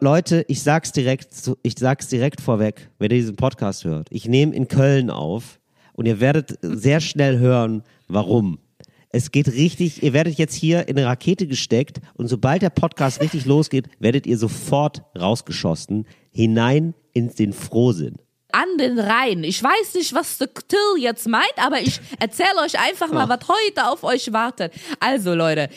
Leute, ich sag's direkt, ich sag's direkt vorweg, wenn ihr diesen Podcast hört. Ich nehme in Köln auf und ihr werdet sehr schnell hören, warum. Es geht richtig, ihr werdet jetzt hier in eine Rakete gesteckt und sobald der Podcast richtig losgeht, werdet ihr sofort rausgeschossen hinein in den Frohsinn. An den Rhein. Ich weiß nicht, was der Till jetzt meint, aber ich erzähle euch einfach mal, was heute auf euch wartet. Also Leute,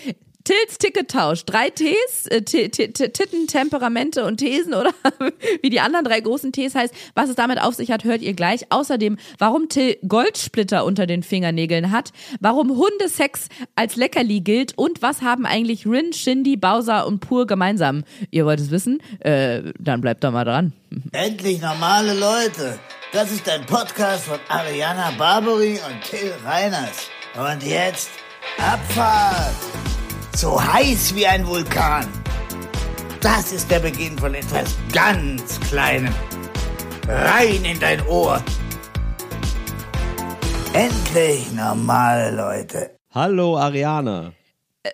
Tills Tickettausch. Drei Ts, äh, Titten, Temperamente und Thesen oder wie die anderen drei großen Ts heißt. Was es damit auf sich hat, hört ihr gleich. Außerdem, warum Till Goldsplitter unter den Fingernägeln hat, warum Hundesex als Leckerli gilt und was haben eigentlich Rin, Shindy, Bowser und Pur gemeinsam. Ihr wollt es wissen? Äh, dann bleibt doch mal dran. Endlich normale Leute. Das ist ein Podcast von Ariana Barbary und Till Reiners. Und jetzt Abfahrt. So heiß wie ein Vulkan. Das ist der Beginn von etwas ganz Kleinem. Rein in dein Ohr. Endlich normale Leute. Hallo Ariana.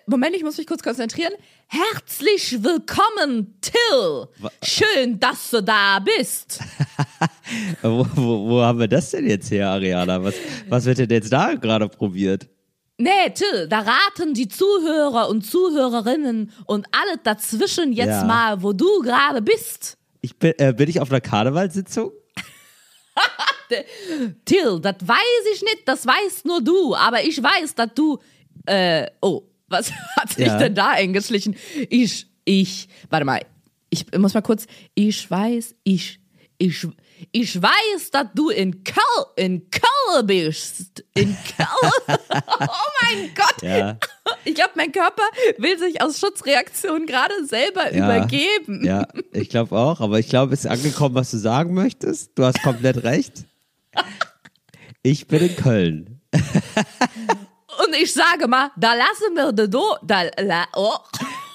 Moment, ich muss mich kurz konzentrieren. Herzlich willkommen, Till. Schön, dass du da bist. Wo, wo, wo haben wir das denn jetzt her, Ariana? Was, was wird denn jetzt da gerade probiert? Nee, Till, da raten die Zuhörer und Zuhörerinnen und alle dazwischen jetzt Ja. mal, wo du gerade bist. Ich bin, äh, bin ich auf einer Karnevalssitzung? Till, das weiß ich nicht, das weißt nur du, aber ich weiß, dass du, äh, oh, was hat sich Ja. denn da eingeschlichen? Ich, ich, warte mal, ich muss mal kurz, ich weiß, ich, ich, ich weiß, dass du in Köln, in Köln bist. In Köln. oh mein Gott. Ja. Ich glaube, mein Körper will sich aus Schutzreaktion gerade selber Ja. übergeben. Ja, ich glaube auch, aber ich glaube, es ist angekommen, was du sagen möchtest. Du hast komplett recht. Ich bin in Köln. Und ich sage mal, da lassen wir den Dom, da, la, oh,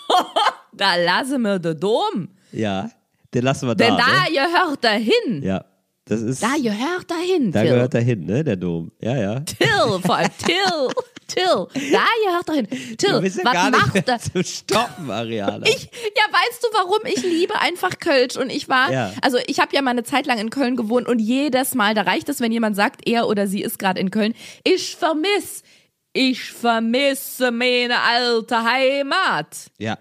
da lassen wir den Dom. Ja, den lassen wir da. Denn da ne? gehört er hin. Ja, das ist. Da gehört er hin, da Till. gehört er hin, ne, der Dom. Ja, ja. Till, vor allem Till, Till. Da gehört er hin. Till, Du bist ja was gar nicht macht er? zu stoppen, Ariana. Ich, ja, weißt du, warum ich liebe einfach Kölsch? Und ich war, Ja. also ich habe ja mal eine Zeit lang in Köln gewohnt und jedes Mal, da reicht es, wenn jemand sagt, er oder sie ist gerade in Köln. Ich vermiss, ich vermisse meine alte Heimat. ja.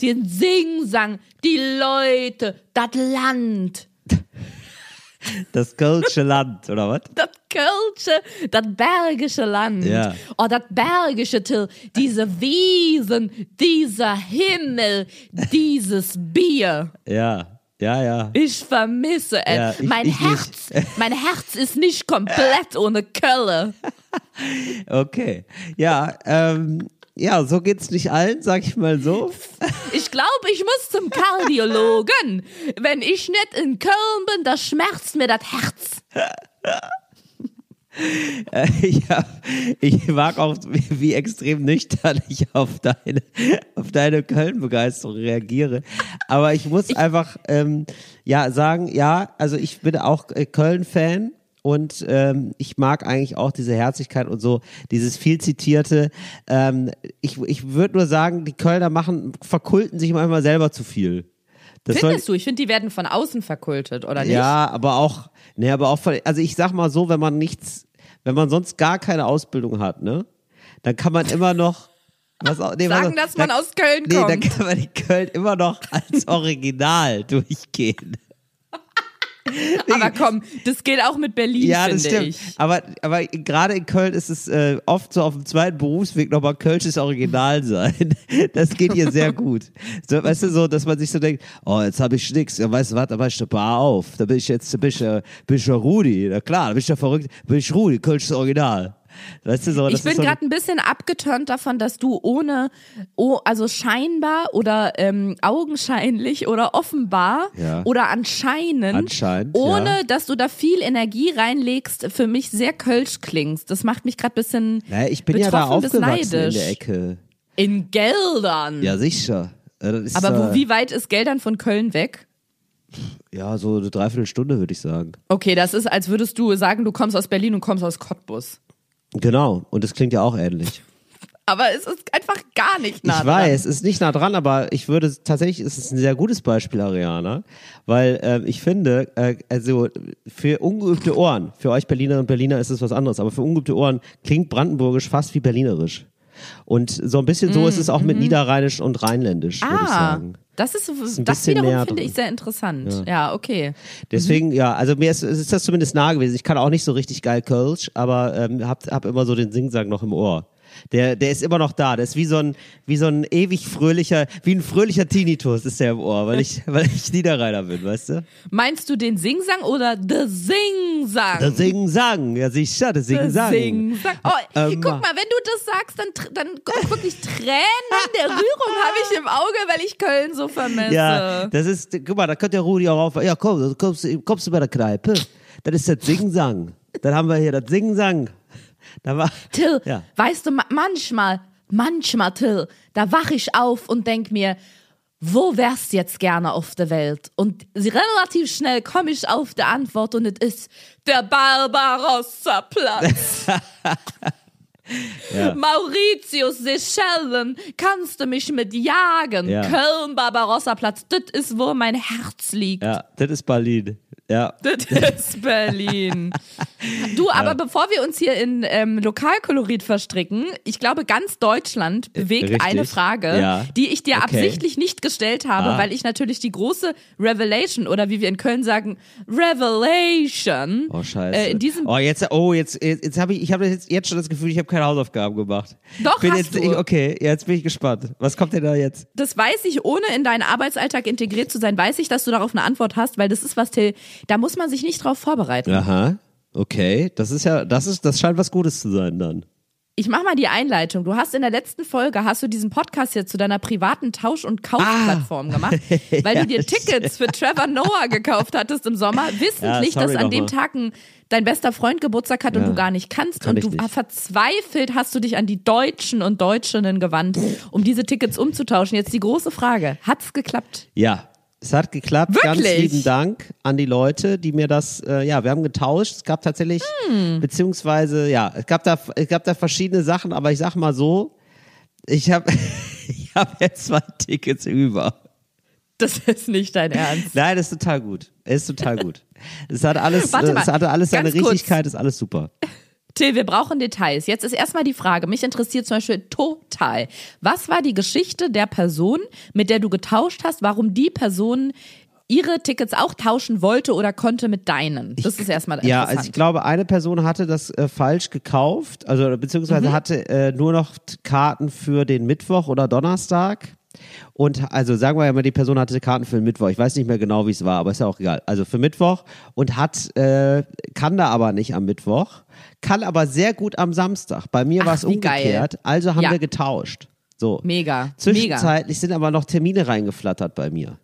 Den Singsang, die Leute, das Land, Das Kölsche Land, oder was? das Kölsche, das bergische Land. Ja. Oh, das bergische Till, diese Wiesen, dieser Himmel, dieses Bier. Ja, ja, ja. Ich vermisse es. Ja, ich- mein ich Herz, mein Herz ist nicht komplett ohne Kölle. Okay. Ja, ähm, ja, so geht's nicht allen, sag ich mal so. Ich glaube, ich muss zum Kardiologen. Wenn ich nicht in Köln bin, da schmerzt mir das Herz. Äh, ja, ich mag auch, wie, extrem nüchtern ich auf deine, auf deine Köln-Begeisterung reagiere. Aber ich muss einfach ähm, ja sagen, ja, also ich bin auch äh, Köln-Fan und ähm, ich mag eigentlich auch diese Herzlichkeit und so, dieses viel zitierte. Ähm, ich ich würde nur sagen, die Kölner machen, verkulten sich manchmal selber zu viel. Das soll- Findest du? Ich finde, die werden von außen verkultet, oder nicht? ja, aber auch, ne, aber auch, von, also ich sag mal so, wenn man nichts, wenn man sonst gar keine Ausbildung hat, ne, dann kann man immer noch, was auch, nee, Sagen, was, dass man aus Köln Nee, dann kommt. kann man in Köln immer noch als Original durchgehen. Aber komm, das geht auch mit Berlin, Ja, finde das stimmt. ich. Aber, aber gerade in Köln ist es äh, oft so auf dem zweiten Berufsweg nochmal Kölsches Original sein. Das geht hier sehr gut. So, weißt du, so, dass man sich so denkt, oh, jetzt habe ich nix. Ja, weißt du was, da war ich eine Bar auf. Da bin ich jetzt, da bin ich, bin ich ja Rudi. Na klar, da bin ich ja verrückt. Bin ich Rudi, Kölsches Original. Weißt du, so, Ich bin so, gerade ein bisschen abgeturnt davon, dass du ohne, oh, also scheinbar oder ähm, augenscheinlich oder offenbar Ja. oder anscheinend, Anscheinend, ohne ja. dass du da viel Energie reinlegst, für mich sehr kölsch klingst. Das macht mich gerade ein bisschen naja, ich bin ja da aufgewachsen in neidisch. der Ecke. in Geldern. Ja, sicher. Äh, ist, Aber wo, wie weit ist Geldern von Köln weg? Ja, so eine Dreiviertelstunde, würde ich sagen. Okay, das ist, als würdest du sagen, du kommst aus Berlin und kommst aus Cottbus. Genau. Und das klingt ja auch ähnlich. aber es ist einfach gar nicht nah Ich dran. weiß, es ist nicht nah dran, aber ich würde tatsächlich, es ist ein sehr gutes Beispiel, Ariana, weil ähm, ich finde, äh, also für ungeübte Ohren, für euch Berlinerinnen und Berliner ist es was anderes, aber für ungeübte Ohren klingt Brandenburgisch fast wie Berlinerisch. Und so ein bisschen so ist es auch mit Niederrheinisch und Rheinländisch, würde ich Mm, Ah, sagen. das ist, ein das wiederum finde ich sehr interessant. Ja, okay. Deswegen, ja, also mir ist, ist das zumindest nah gewesen. Ich kann auch nicht so richtig geil Kölsch, aber ähm, hab, hab immer so den Singsang noch im Ohr. Der, der ist immer noch da. Der ist wie so ein, wie so ein ewig fröhlicher, wie ein fröhlicher Tinnitus ist der im Ohr, weil ich, weil ich Niederrheiner bin, weißt du? Meinst du den Singsang oder the Singsang? Der Singsang, ja sicher, der The Singsang. Singsang. Oh, Ähm, guck mal, wenn du das sagst, dann, dann gu- wirklich Tränen der Rührung habe ich im Auge, weil ich Köln so vermisse. Ja, das ist, guck mal, da könnte der Rudi auch auf, ja komm, kommst, kommst du bei der Kneipe. Das ist das Singsang. Dann haben wir hier das Singsang. Da war, Till, Ja. weißt du, ma- manchmal, manchmal, Till, da wach ich auf und denk mir, wo wärst du jetzt gerne auf der Welt? Und relativ schnell komme ich auf die Antwort und es ist der Barbarossa-Platz. Mauritius, Seychellen, kannst du mich mit jagen? Ja. Köln, Barbarossa-Platz, das ist, wo mein Herz liegt. ja, das ist Berlin. Ja. Das ist Berlin. Du, aber bevor wir uns hier in ähm, Lokalkolorit verstricken, ich glaube, ganz Deutschland bewegt Richtig. eine Frage, Ja. die ich dir Okay. absichtlich nicht gestellt habe, Ah. weil ich natürlich die große Revelation oder wie wir in Köln sagen, Revelation Oh scheiße. äh, in diesem oh jetzt oh jetzt jetzt, jetzt habe ich ich habe jetzt, jetzt schon das Gefühl, ich habe keine Hausaufgaben gemacht. Doch, bin hast jetzt, du. Ich, okay, jetzt bin ich gespannt. Was kommt denn da jetzt? das weiß ich, ohne in deinen Arbeitsalltag integriert zu sein, weiß ich, dass du darauf eine Antwort hast, weil das ist was, Till, da muss man sich nicht drauf vorbereiten. Aha. Okay, das ist ja das ist das scheint was Gutes zu sein dann. Ich mach mal die Einleitung. Du hast in der letzten Folge, hast du diesen Podcast jetzt zu deiner privaten Tausch- und Kaufplattform Ah. gemacht, weil du dir Tickets für Trevor Noah gekauft hattest im Sommer, wissentlich, Ja, dass an dem. Tag ein, dein bester Freund Geburtstag hat und Ja. du gar nicht kannst. Kann und du nicht. verzweifelt hast du dich an die Deutschen und Deutschinnen gewandt, um diese Tickets umzutauschen. Jetzt die große Frage. Hat's geklappt? Ja, es hat geklappt. Ganz Wirklich? lieben Dank an die Leute, die mir das, äh, ja, wir haben getauscht. Es gab tatsächlich, Hm. beziehungsweise, ja, es gab da, es gab da verschiedene Sachen, aber ich sag mal so, ich habe, ich habe jetzt zwei Tickets über. Das ist nicht dein Ernst. Nein, das ist total gut. Es ist total gut. Es hat alles, Warte äh, mal, es hatte alles seine ganz kurz. Richtigkeit, ist alles super. Till, wir brauchen Details. Jetzt ist erstmal die Frage, mich interessiert zum Beispiel total. Was war die Geschichte der Person, mit der du getauscht hast, warum die Person ihre Tickets auch tauschen wollte oder konnte mit deinen? Das ist erstmal Ja, also ich glaube, eine Person hatte das äh, falsch gekauft, also beziehungsweise Mhm. hatte äh, nur noch Karten für den Mittwoch oder Donnerstag. Und also sagen wir ja mal, die Person hatte Karten für den Mittwoch. Ich weiß nicht mehr genau, wie es war, aber ist ja auch egal. Also für Mittwoch und hat äh, kann da aber nicht am Mittwoch, kann aber sehr gut am Samstag. Bei mir war es wie geil. umgekehrt, also haben Ja. wir getauscht. So. Mega, mega. Zwischenzeitlich sind aber noch Termine reingeflattert bei mir.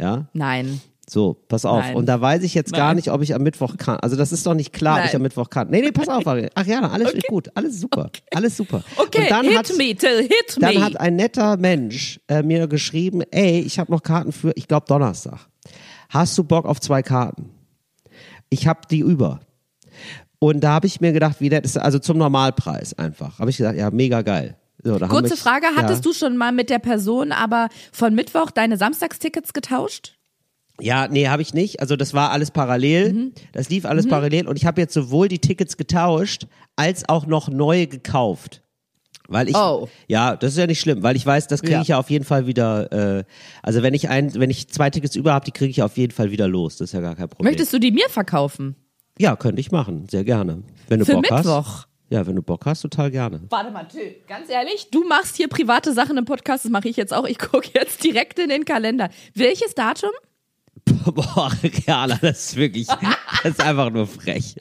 Ja. Nein. So, pass auf. Nein. Und da weiß ich jetzt gar Nein. nicht, ob ich am Mittwoch kann. Also das ist doch nicht klar, ob ich Nein. am Mittwoch kann. Nee, nee, pass auf, Ari. Ach ja, alles ist gut. Alles super. Alles super. Okay, Und dann hit hat, me, Till, hit dann me. hat ein netter Mensch äh, mir geschrieben, ey, ich habe noch Karten für, ich glaube Donnerstag. Hast du Bock auf zwei Karten? Ich habe die über. Und da habe ich mir gedacht, wie das ist, also zum Normalpreis einfach. Habe ich gesagt, ja, mega geil. So, Kurze wir- Frage, hattest ja. du schon mal mit der Person aber von Mittwoch deine Samstagstickets getauscht? Ja, nee, habe ich nicht. Also das war alles parallel. Mhm. Das lief alles parallel und ich habe jetzt sowohl die Tickets getauscht als auch noch neue gekauft. Weil ich, Oh. ja, das ist ja nicht schlimm, weil ich weiß, das kriege Ja. ich ja auf jeden Fall wieder. Äh, also wenn ich ein, wenn ich zwei Tickets über habe, die kriege ich auf jeden Fall wieder los. Das ist ja gar kein Problem. Möchtest du die mir verkaufen? Ja, könnte ich machen, sehr gerne. Wenn du Für Bock hast. Mittwoch? Ja, wenn du Bock hast, total gerne. Warte mal, Till, ganz ehrlich, du machst hier private Sachen im Podcast, das mache ich jetzt auch. Ich gucke jetzt direkt in den Kalender. Welches Datum? Boah, Reala, das ist wirklich, das ist einfach nur frech.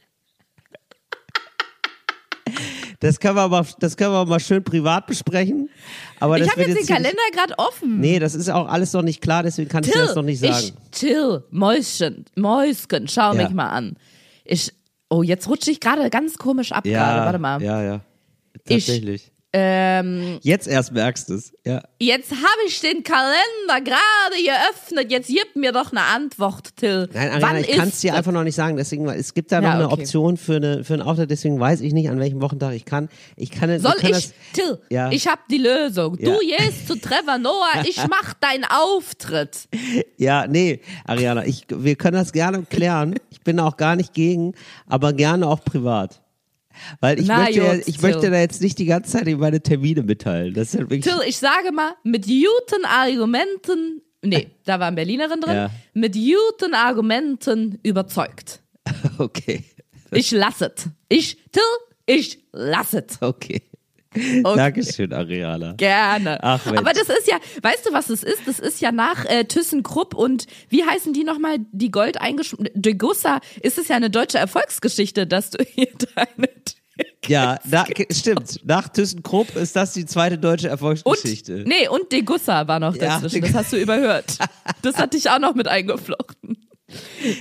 Das können wir mal, das können wir mal schön privat besprechen. Aber Ich habe wird jetzt den Kalender gerade offen. Nee, das ist auch alles noch nicht klar, deswegen kann ich dir das noch nicht sagen. Ich, Till, Mäuschen, Mäuschen, schau Ja. mich mal an. Ich, oh, jetzt rutsche ich gerade ganz komisch ab ja, gerade, warte mal. Ja, ja. Ich- Tatsächlich. Ähm, Jetzt erst merkst du es. Ja. jetzt habe ich den Kalender gerade geöffnet. Jetzt gib mir doch eine Antwort, Till. Nein, Ariana, Wann ich kann es dir einfach noch nicht sagen. Deswegen, es gibt da noch Ja, eine okay. Option für, eine, für einen Auftritt, deswegen weiß ich nicht, an welchem Wochentag ich kann. Ich kann Soll können ich, Das, Till, Ja. ich habe die Lösung. Ja. Du gehst zu Trevor Noah, ich mach deinen Auftritt. ja, nee, Ariana, ich, wir können das gerne klären. Ich bin auch gar nicht gegen, aber gerne auch privat. Weil ich, Na möchte, ja- ich Till. möchte da jetzt nicht die ganze Zeit meine Termine mitteilen. Das ist wirklich. Till, ich sage mal, mit guten Argumenten, nee, da war eine Berlinerin drin, Ja. mit guten Argumenten überzeugt. Okay. Ich lasse es. Ich, Till, ich lasse es. Okay. Okay. Dankeschön, Ariana. Gerne. Ach, Mensch. Aber das ist ja, weißt du, was es ist? Das ist ja nach äh, ThyssenKrupp und wie heißen die nochmal, die Gold eingeschmissen, Degussa, ist es ja eine deutsche Erfolgsgeschichte, dass du hier deine Ja, na, stimmt. Nach ThyssenKrupp ist das die zweite deutsche und, Erfolgsgeschichte. nee, und Degussa war noch Ja, dazwischen. Deg- das hast du überhört. Das hatte ich auch noch mit eingeflochten.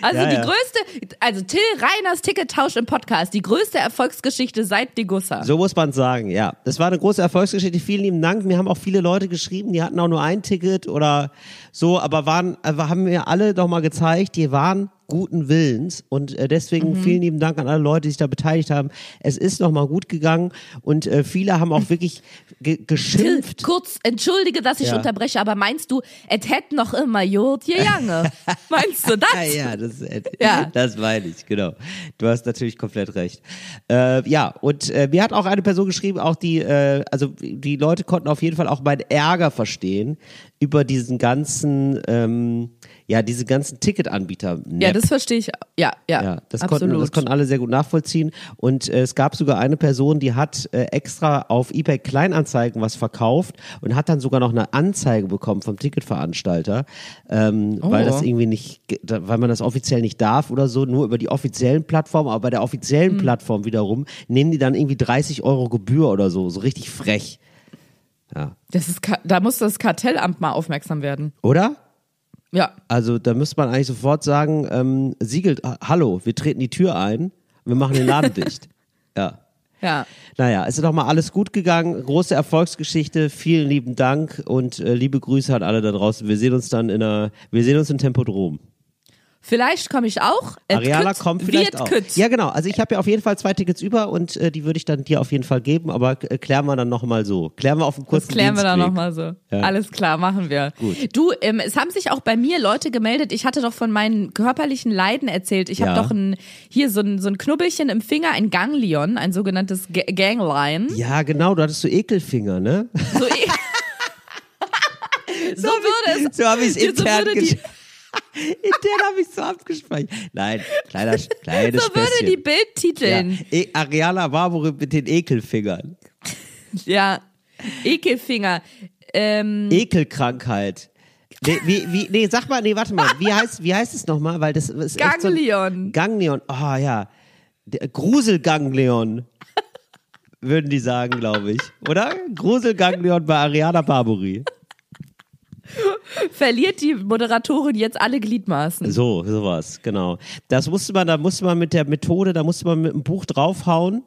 Also Ja, die ja. größte, also Till Reiners Tickettausch im Podcast, die größte Erfolgsgeschichte seit Degussa. So muss man sagen, ja. Das war eine große Erfolgsgeschichte. Vielen lieben Dank. Mir haben auch viele Leute geschrieben, die hatten auch nur ein Ticket oder so, aber waren, aber haben mir alle doch mal gezeigt, die waren guten Willens und äh, deswegen Mhm. vielen lieben Dank an alle Leute, die sich da beteiligt haben. Es ist noch mal gut gegangen und äh, viele haben auch wirklich ge Till, geschimpft. kurz, entschuldige, dass ich Ja. unterbreche, aber meinst du, es hätte noch immer Jod gegangen? meinst du das? Ja, ja, das, Ja. das meine ich, genau. Du hast natürlich komplett recht. Äh, ja, und äh, mir hat auch eine Person geschrieben, auch die, äh, also die Leute konnten auf jeden Fall auch meinen Ärger verstehen über diesen ganzen, ähm, ja, diese ganzen Ticketanbieter. Ja, das verstehe ich. Ja, ja, Ja, das absolut. konnten, das konnten alle sehr gut nachvollziehen. Und äh, es gab sogar eine Person, die hat äh, extra auf eBay Kleinanzeigen was verkauft und hat dann sogar noch eine Anzeige bekommen vom Ticketveranstalter, ähm, weil Oh. das irgendwie nicht, weil man das offiziell nicht darf oder so, nur über die offiziellen Plattformen. Aber bei der offiziellen Plattform wiederum nehmen die dann irgendwie 30 Euro Gebühr oder so, so richtig frech. Ja. das ist, da muss das Kartellamt mal aufmerksam werden. Oder? Ja. Also da müsste man eigentlich sofort sagen, ähm, siegelt, ha- hallo, wir treten die Tür ein, wir machen den Laden dicht. Ja. Ja. Naja, es ist doch mal alles gut gegangen. Große Erfolgsgeschichte. Vielen lieben Dank und äh, liebe Grüße an alle da draußen. Wir sehen uns dann in einer, wir sehen uns im Tempodrom. Vielleicht komme ich auch. Et Ariana kütt, kommt vielleicht auch. kütt. Ja, genau. Also ich habe ja auf jeden Fall zwei Tickets über und äh, die würde ich dann dir auf jeden Fall geben, aber äh, klären wir dann nochmal so. Klären wir auf einem kurzen Das klären wir dann Dienstweg. nochmal so. Ja. Alles klar, machen wir. Gut. Du, ähm, es haben sich auch bei mir Leute gemeldet. Ich hatte doch von meinen körperlichen Leiden erzählt. Ich Ja. habe doch ein, hier so ein, so ein Knubbelchen im Finger, ein Ganglion, ein sogenanntes Ga- Gangline. Ja, genau. Du hattest so Ekelfinger, ne? So, eh- so würde es. So habe ich es so intern würde Intern habe ich so abgespeichert. Nein, kleiner, kleines so würde Späßchen. die Bild ja. titeln. E Ariana Barbour mit den Ekelfingern. Ja. Ekelfinger. Ähm, Ekelkrankheit. Nee, wie, wie, nee, sag mal, nee, warte mal. Wie heißt, wie heißt es nochmal? Weil das ist echt so ein- Ganglion. Ganglion. Oh ja. Der Gruselganglion. Würden die sagen, glaube ich. Oder? Gruselganglion bei Ariana Barbori. verliert die Moderatorin jetzt alle Gliedmaßen. So, sowas, genau. Das musste man, da musste man mit der Methode, da musste man mit einem Buch draufhauen,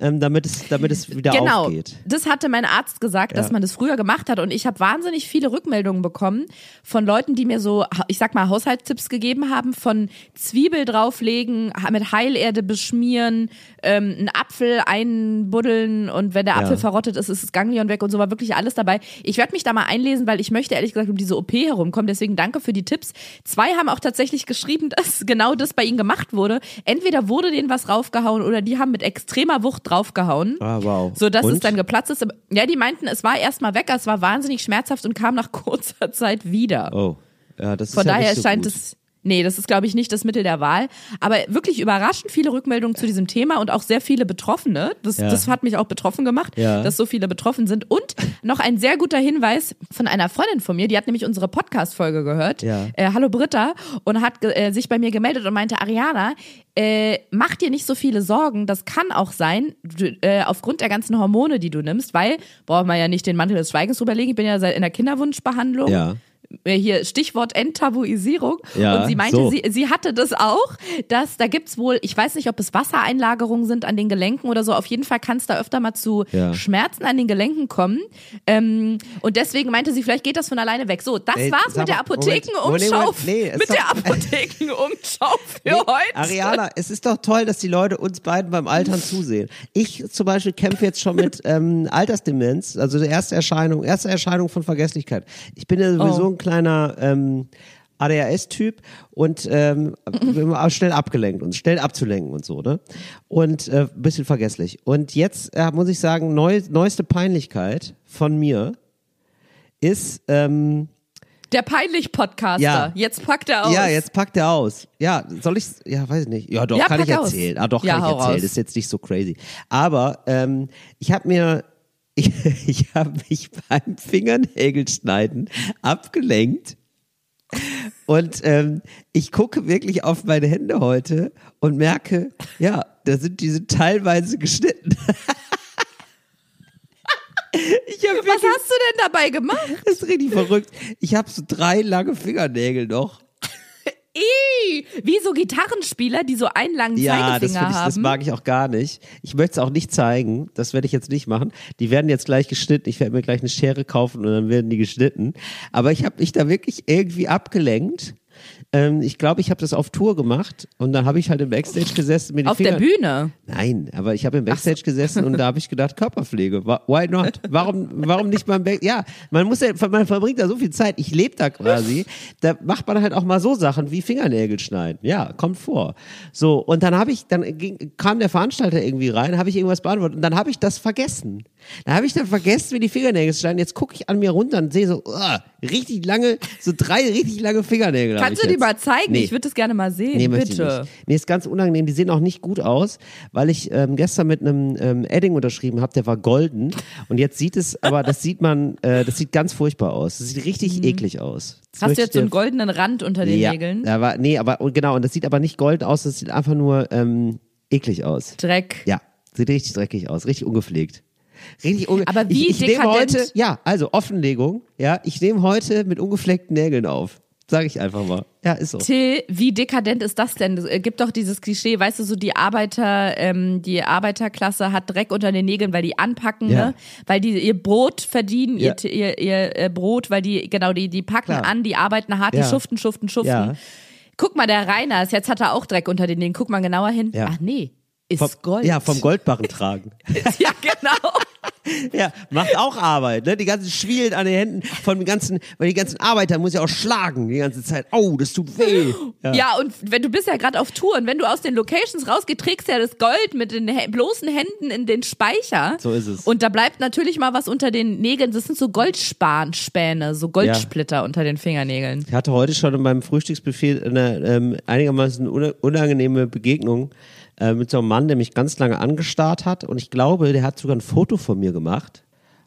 ähm, damit es, damit es wieder Genau, aufgeht. das hatte mein Arzt gesagt, dass Ja. man das früher gemacht hat und ich habe wahnsinnig viele Rückmeldungen bekommen von Leuten, die mir so, ich sag mal, Haushaltstipps gegeben haben, von Zwiebel drauflegen, mit Heilerde beschmieren, ähm, einen Apfel einbuddeln und wenn der Ja. Apfel verrottet ist, ist das Ganglion weg und so war wirklich alles dabei. Ich werde mich da mal einlesen, weil ich möchte ehrlich gesagt um diese OP herumkommen, deswegen danke für die Tipps. Zwei haben auch tatsächlich geschrieben, dass genau das bei ihnen gemacht wurde. Entweder wurde denen was raufgehauen oder die haben mit extremer Wucht draufgehauen. Ah, wow. So dass es dann geplatzt ist. Ja, die meinten, es war erstmal weg, es war wahnsinnig schmerzhaft und kam nach kurzer Zeit wieder. Oh, ja, das Von ist ja daher nicht so scheint gut. es. Nee, das ist, glaube ich, nicht das Mittel der Wahl. Aber wirklich überraschend viele Rückmeldungen zu diesem Thema und auch sehr viele Betroffene. Das, Ja. das hat mich auch betroffen gemacht, Ja. dass so viele betroffen sind. Und noch ein sehr guter Hinweis von einer Freundin von mir, die hat nämlich unsere Podcast-Folge gehört. Ja. Äh, Hallo Britta. Und hat äh, sich bei mir gemeldet und meinte, Ariana, äh, mach dir nicht so viele Sorgen. Das kann auch sein, du, äh, aufgrund der ganzen Hormone, die du nimmst, weil, braucht man ja nicht den Mantel des Schweigens drüberlegen. Ich bin ja seit in der Kinderwunschbehandlung. Ja. Äh, hier Stichwort Enttabuisierung. Ja, und sie meinte, so. sie, sie hatte das auch, dass da gibt's wohl, ich weiß nicht, ob es Wassereinlagerungen sind an den Gelenken oder so. Auf jeden Fall kann es da öfter mal zu Ja. Schmerzen an den Gelenken kommen. Ähm, und deswegen meinte sie, vielleicht geht das von alleine weg. So, das Ey, war's mit der Apothekenumschau. Nee, es mit der Apothekenumschau für Nee, heute. Ariana, es ist doch toll, dass die Leute uns beiden beim Altern zusehen. Ich zum Beispiel kämpfe jetzt schon mit ähm, Altersdemenz, also die erste Erscheinung, erste Erscheinung von Vergesslichkeit. Ich bin ja sowieso Oh. Ein kleiner ähm, ADHS-Typ und ähm, schnell abgelenkt und schnell abzulenken und so, ne? Und äh, ein bisschen vergesslich. Und jetzt äh, muss ich sagen, neu, neueste Peinlichkeit von mir ist ähm, Der Peinlich-Podcaster. Ja. Jetzt packt er aus. Ja, jetzt packt er aus. Ja, soll ich Ja, weiß ich nicht. Ja, doch, Ja, kann ich aus. erzählen. Ah, doch, Ja, kann ich erzählen. raus. Das ist jetzt nicht so crazy. Aber ähm, ich habe mir, ich, ich habe mich beim Fingernägelschneiden abgelenkt. Und ähm, ich gucke wirklich auf meine Hände heute und merke, ja, da sind diese teilweise geschnitten. ich habe Was wirklich, hast du denn dabei gemacht? das ist richtig verrückt. Ich habe so drei lange Fingernägel noch. Ih, wie so Gitarrenspieler, die so einen langen Ja, das, Zeigefinger find ich, haben. das mag ich auch gar nicht. Ich möchte es auch nicht zeigen. Das werde ich jetzt nicht machen. Die werden jetzt gleich geschnitten. Ich werde mir gleich eine Schere kaufen und dann werden die geschnitten. Aber ich habe mich da wirklich irgendwie abgelenkt. Ähm, ich glaube, ich habe das auf Tour gemacht und dann habe ich halt im Backstage gesessen. Mir die Auf Finger der Bühne. Nein, aber ich habe im Backstage gesessen und da habe ich gedacht, Körperpflege, why not? Warum, warum nicht beim Backstage? Ja, man muss ja, man verbringt da so viel Zeit, ich lebe da quasi, da macht man halt auch mal so Sachen wie Fingernägel schneiden. Ja, kommt vor. So, und dann habe ich, dann ging, kam der Veranstalter irgendwie rein, habe ich irgendwas beantwortet und dann habe ich das vergessen. Da habe ich dann vergessen, wie die Fingernägel schneiden. Jetzt gucke ich an mir runter und sehe so, uah, richtig lange, so drei richtig lange Fingernägel. Kannst du die mal zeigen? Nee. Ich würde das gerne mal sehen. Nee, Bitte. Nee, ist ganz unangenehm. Die sehen auch nicht gut aus, weil ich ähm, gestern mit einem ähm, Edding unterschrieben habe, der war golden. Und jetzt sieht es, aber das sieht man, äh, das sieht ganz furchtbar aus. Das sieht richtig eklig aus. Das Mhm. Hast du jetzt so einen goldenen Rand unter den ja, Nägeln? Da war, nee, aber genau, und das sieht aber nicht golden aus, das sieht einfach nur ähm, eklig aus. Dreck. Ja, sieht richtig dreckig aus, richtig ungepflegt. Richtig unge Aber wie ich, ich nehme dekadent- heute, ja, also Offenlegung, ja, ich nehme heute mit ungefleckten Nägeln auf. Sag ich einfach mal. Ja, ist so. Till, wie dekadent ist das denn? Es äh, gibt doch dieses Klischee, weißt du, so die Arbeiter, ähm, die Arbeiterklasse hat Dreck unter den Nägeln, weil die anpacken, Ja. ne? Weil die ihr Brot verdienen, Ja. ihr, ihr, ihr äh, Brot, weil die, genau, die, die packen Klar. an, die arbeiten hart, Ja. die schuften, schuften, schuften. Ja. Guck mal, der Reiners, jetzt hat er auch Dreck unter den Nägeln. Guck mal genauer hin. Ja. Ach nee, ist Vom, Gold. Ja, vom Goldbarren tragen. ja, genau. Ja, macht auch Arbeit, ne? Die ganzen Schwielen an den Händen von den ganzen, weil die ganzen Arbeiter muss ja auch schlagen die ganze Zeit. Oh, das tut weh. Ja. und wenn du bist ja gerade auf Tour und wenn du aus den Locations rausgehst, trägst ja das Gold mit den bloßen Händen in den Speicher. So ist es. Und da bleibt natürlich mal was unter den Nägeln. Das sind so Goldspäne, so Goldsplitter unter den Fingernägeln. Ich hatte heute schon in meinem Frühstücksbuffet eine ähm, einigermaßen una- unangenehme Begegnung äh, mit so einem Mann, der mich ganz lange angestarrt hat. Und ich glaube, der hat sogar ein Foto von mir gemacht,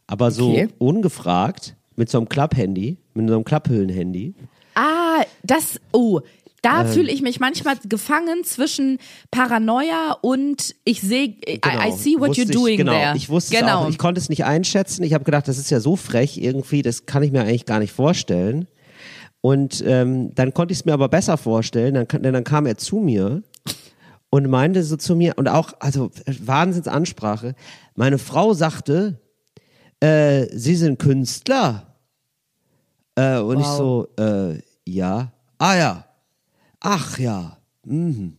aber so Okay. ungefragt, mit so einem Klapphandy, mit so einem Klapphüllenhandy. Ah, das, oh, da Ähm. fühle ich mich manchmal gefangen zwischen Paranoia und ich sehe, I, I see what you're doing ich, genau, there. Ich wusste genau. es auch. Ich konnte es nicht einschätzen. Ich habe gedacht, das ist ja so frech irgendwie, das kann ich mir eigentlich gar nicht vorstellen. Und ähm, dann konnte ich es mir aber besser vorstellen. Dann, denn dann kam er zu mir und meinte so zu mir und auch, also Wahnsinnsansprache. Meine Frau sagte, äh, Sie sind Künstler. Äh, und ich so, äh, ja. Ah ja. Ach ja. Mhm.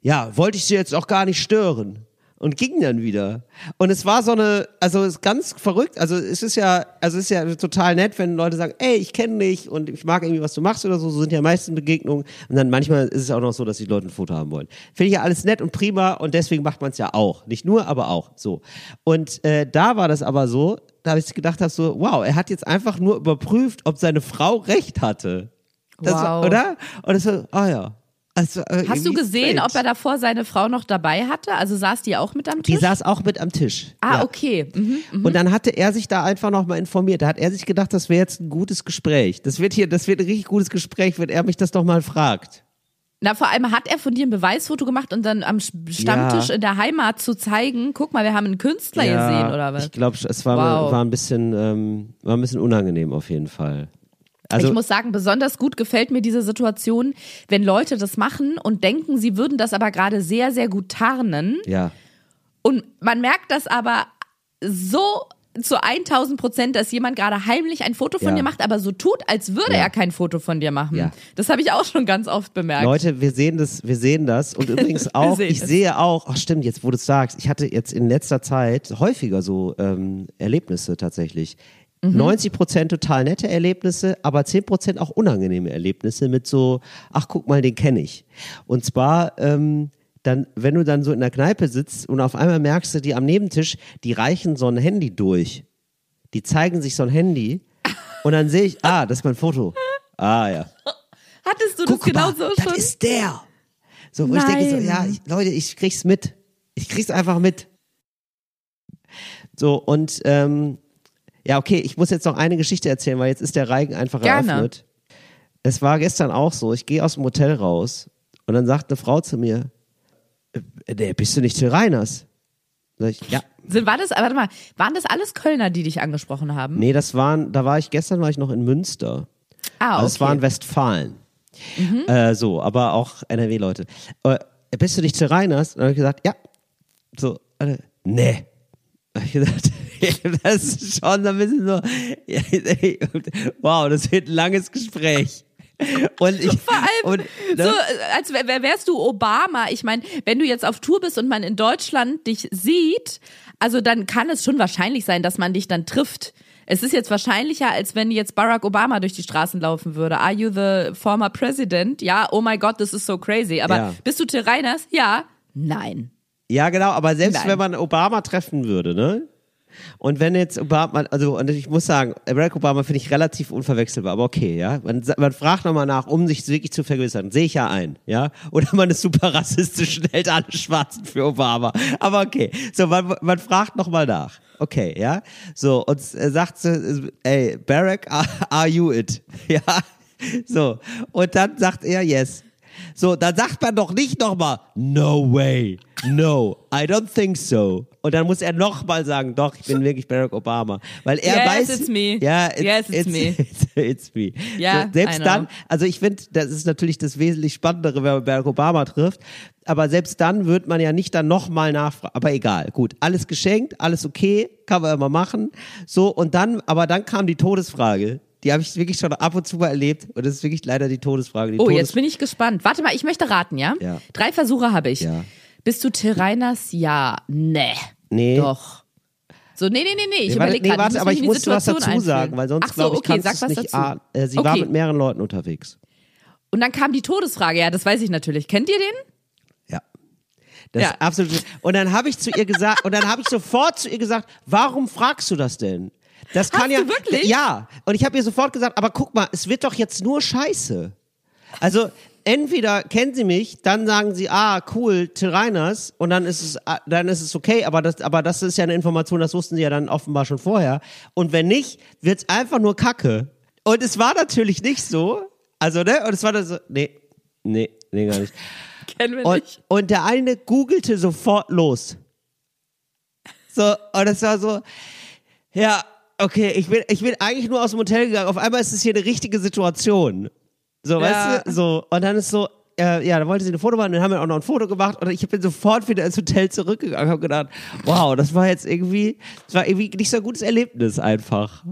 Ja, wollte ich Sie jetzt auch gar nicht stören. Und ging dann wieder. Und es war so eine, also es ist ganz verrückt. Also es ist ja, also es ist ja total nett, wenn Leute sagen, ey, ich kenne dich und ich mag irgendwie, was du machst oder so. So sind ja meisten Begegnungen. Und dann manchmal ist es auch noch so, dass die Leute ein Foto haben wollen. Finde ich ja alles nett und prima und deswegen macht man es ja auch. Nicht nur, aber auch. So. Und äh, da war das aber so, da habe ich gedacht, hab so, wow, er hat jetzt einfach nur überprüft, ob seine Frau recht hatte. Das war, Wow. oder? Und das so, ah ja. Also, äh, Hast du gesehen, strange. ob er davor seine Frau noch dabei hatte? Also saß die auch mit am Tisch? Die saß auch mit am Tisch. ah, ja. okay. Mhm. Und dann hatte er sich da einfach nochmal informiert. Da hat er sich gedacht, das wäre jetzt ein gutes Gespräch. Das wird hier, das wird ein richtig gutes Gespräch, wenn er mich das doch mal fragt. Na, vor allem hat er von dir ein Beweisfoto gemacht und dann am Sch- Stammtisch Ja. in der Heimat zu zeigen, guck mal, wir haben einen Künstler gesehen oder was? Ich glaube, es war, Wow. war ein bisschen, ähm, war ein bisschen unangenehm auf jeden Fall. Also ich muss sagen, besonders gut gefällt mir diese Situation, wenn Leute das machen und denken, sie würden das aber gerade sehr, sehr gut tarnen. ja. Und man merkt das aber so zu 1000 Prozent, dass jemand gerade heimlich ein Foto von Ja. dir macht, aber so tut, als würde Ja. er kein Foto von dir machen. Ja. Das habe ich auch schon ganz oft bemerkt. Leute, wir sehen das, wir sehen das. Und übrigens auch, ich es. sehe auch, ach stimmt, jetzt wo du es sagst, ich hatte jetzt in letzter Zeit häufiger so ähm, Erlebnisse tatsächlich. Mhm. 90 Prozent total nette Erlebnisse, aber 10 Prozent auch unangenehme Erlebnisse mit so, ach guck mal, den kenne ich. Und zwar, ähm, dann, wenn du dann so in der Kneipe sitzt und auf einmal merkst du, die am Nebentisch, die reichen so ein Handy durch. Die zeigen sich so ein Handy und dann sehe ich, ah, das ist mein Foto. Ah ja. Hattest du das Guck genau mal, so das schon? ist der. So, wo ich denke so, Nein. ja, ich, Leute, ich krieg's mit. Ich krieg's einfach mit. So, und ähm, ja, okay, ich muss jetzt noch eine Geschichte erzählen, weil jetzt ist der Reigen einfach Gerne. eröffnet. Es war gestern auch so, ich gehe aus dem Hotel raus und dann sagt eine Frau zu mir, äh, nee, bist du nicht Till Reiners? Sag ich, ja. Sind, war das, warte mal, waren das alles Kölner, die dich angesprochen haben? Nee, das waren, da war ich, gestern war ich noch in Münster. Ah, Also es okay. Mhm. waren Westfalen. Äh, so, aber auch NRW-Leute. Äh, bist du nicht zu Reiners? Und dann habe ich gesagt, ja. So, alle, nee. Hab ich gesagt, das ist schon ein bisschen so, wow, das wird ein langes Gespräch. Und ich, Vor allem, und, ne? so, als wär, wär- wärst du Obama. Ich meine, wenn du jetzt auf Tour bist und man in Deutschland dich sieht, also dann kann es schon wahrscheinlich sein, dass man dich dann trifft. Es ist jetzt wahrscheinlicher, als wenn jetzt Barack Obama durch die Straßen laufen würde. Are you the former president? Ja, oh my God, this is so crazy. Aber Ja. bist du Till Reiners? Ja. Nein. Ja, genau, aber selbst Nein. wenn man Obama treffen würde, ne? Und wenn jetzt Obama, also und ich muss sagen, Barack Obama finde ich relativ unverwechselbar, aber okay, ja. Man, man fragt nochmal nach, um sich wirklich zu vergewissern. Sehe ich ja ein, ja. Oder man ist super rassistisch und hält alle Schwarzen für Obama. Aber okay. So, man, man fragt nochmal nach. Okay, ja. So, und äh, sagt sie, ey, Barack, are, are you it? Ja. So. Und dann sagt er yes. So, dann sagt man doch nicht nochmal, no way, no, I don't think so. Und dann muss er nochmal sagen, doch, ich bin wirklich Barack Obama. Weil er Yes, weiß. it's me. Ja, Yes, it's me. It's, it's me. Ja, so, selbst dann, also ich finde, das ist natürlich das wesentlich Spannendere, wenn man Barack Obama trifft. Aber selbst dann wird man ja nicht dann nochmal nachfragen. Aber egal, gut, alles geschenkt, alles okay, kann man immer machen. So, und dann, aber dann kam die Todesfrage. Die habe ich wirklich schon ab und zu mal erlebt. Und das ist wirklich leider die Todesfrage. Die Oh, Todes jetzt bin ich gespannt. Warte mal, ich möchte raten, ja? Ja. Drei Versuche habe ich. Ja. Bist du Till Reiners? Ja. Nee. Nee. Doch. So, nee, nee, nee, nee. Ich Nee, überlege nee, gerade. warte, aber ich muss was dazu einfühlen. sagen, weil sonst so, glaube ich, okay, kannst sag was nicht. dazu. Äh, sie war Okay. mit mehreren Leuten unterwegs. Und dann kam die Todesfrage. Ja, das weiß ich natürlich. Kennt ihr den? Ja. Das Ja. ist absolut. Und dann habe ich zu ihr gesagt, und dann habe ich sofort zu ihr gesagt, warum fragst du das denn? Das kann Hast ja. du wirklich? Ja. Und ich habe ihr sofort gesagt, aber guck mal, es wird doch jetzt nur Scheiße. Also entweder kennen sie mich, dann sagen sie, ah, cool, Till Reiners, und dann ist es, ah, dann ist es okay, aber das, aber das ist ja eine Information, das wussten sie ja dann offenbar schon vorher. Und wenn nicht, wird's einfach nur Kacke. Und es war natürlich nicht so. Also, ne? Und es war dann so, nee, nee, nee, gar nicht. Kennen wir Und, nicht. und der eine googelte sofort los. So, und es war so, ja, okay, ich bin, ich bin eigentlich nur aus dem Hotel gegangen. Auf einmal ist es hier eine richtige Situation. So, Ja. weißt du, so. Und dann ist so, äh, ja, da wollte sie ein Foto machen, dann haben wir auch noch ein Foto gemacht und ich bin sofort wieder ins Hotel zurückgegangen und habe gedacht, wow, das war jetzt irgendwie, das war irgendwie nicht so ein gutes Erlebnis einfach.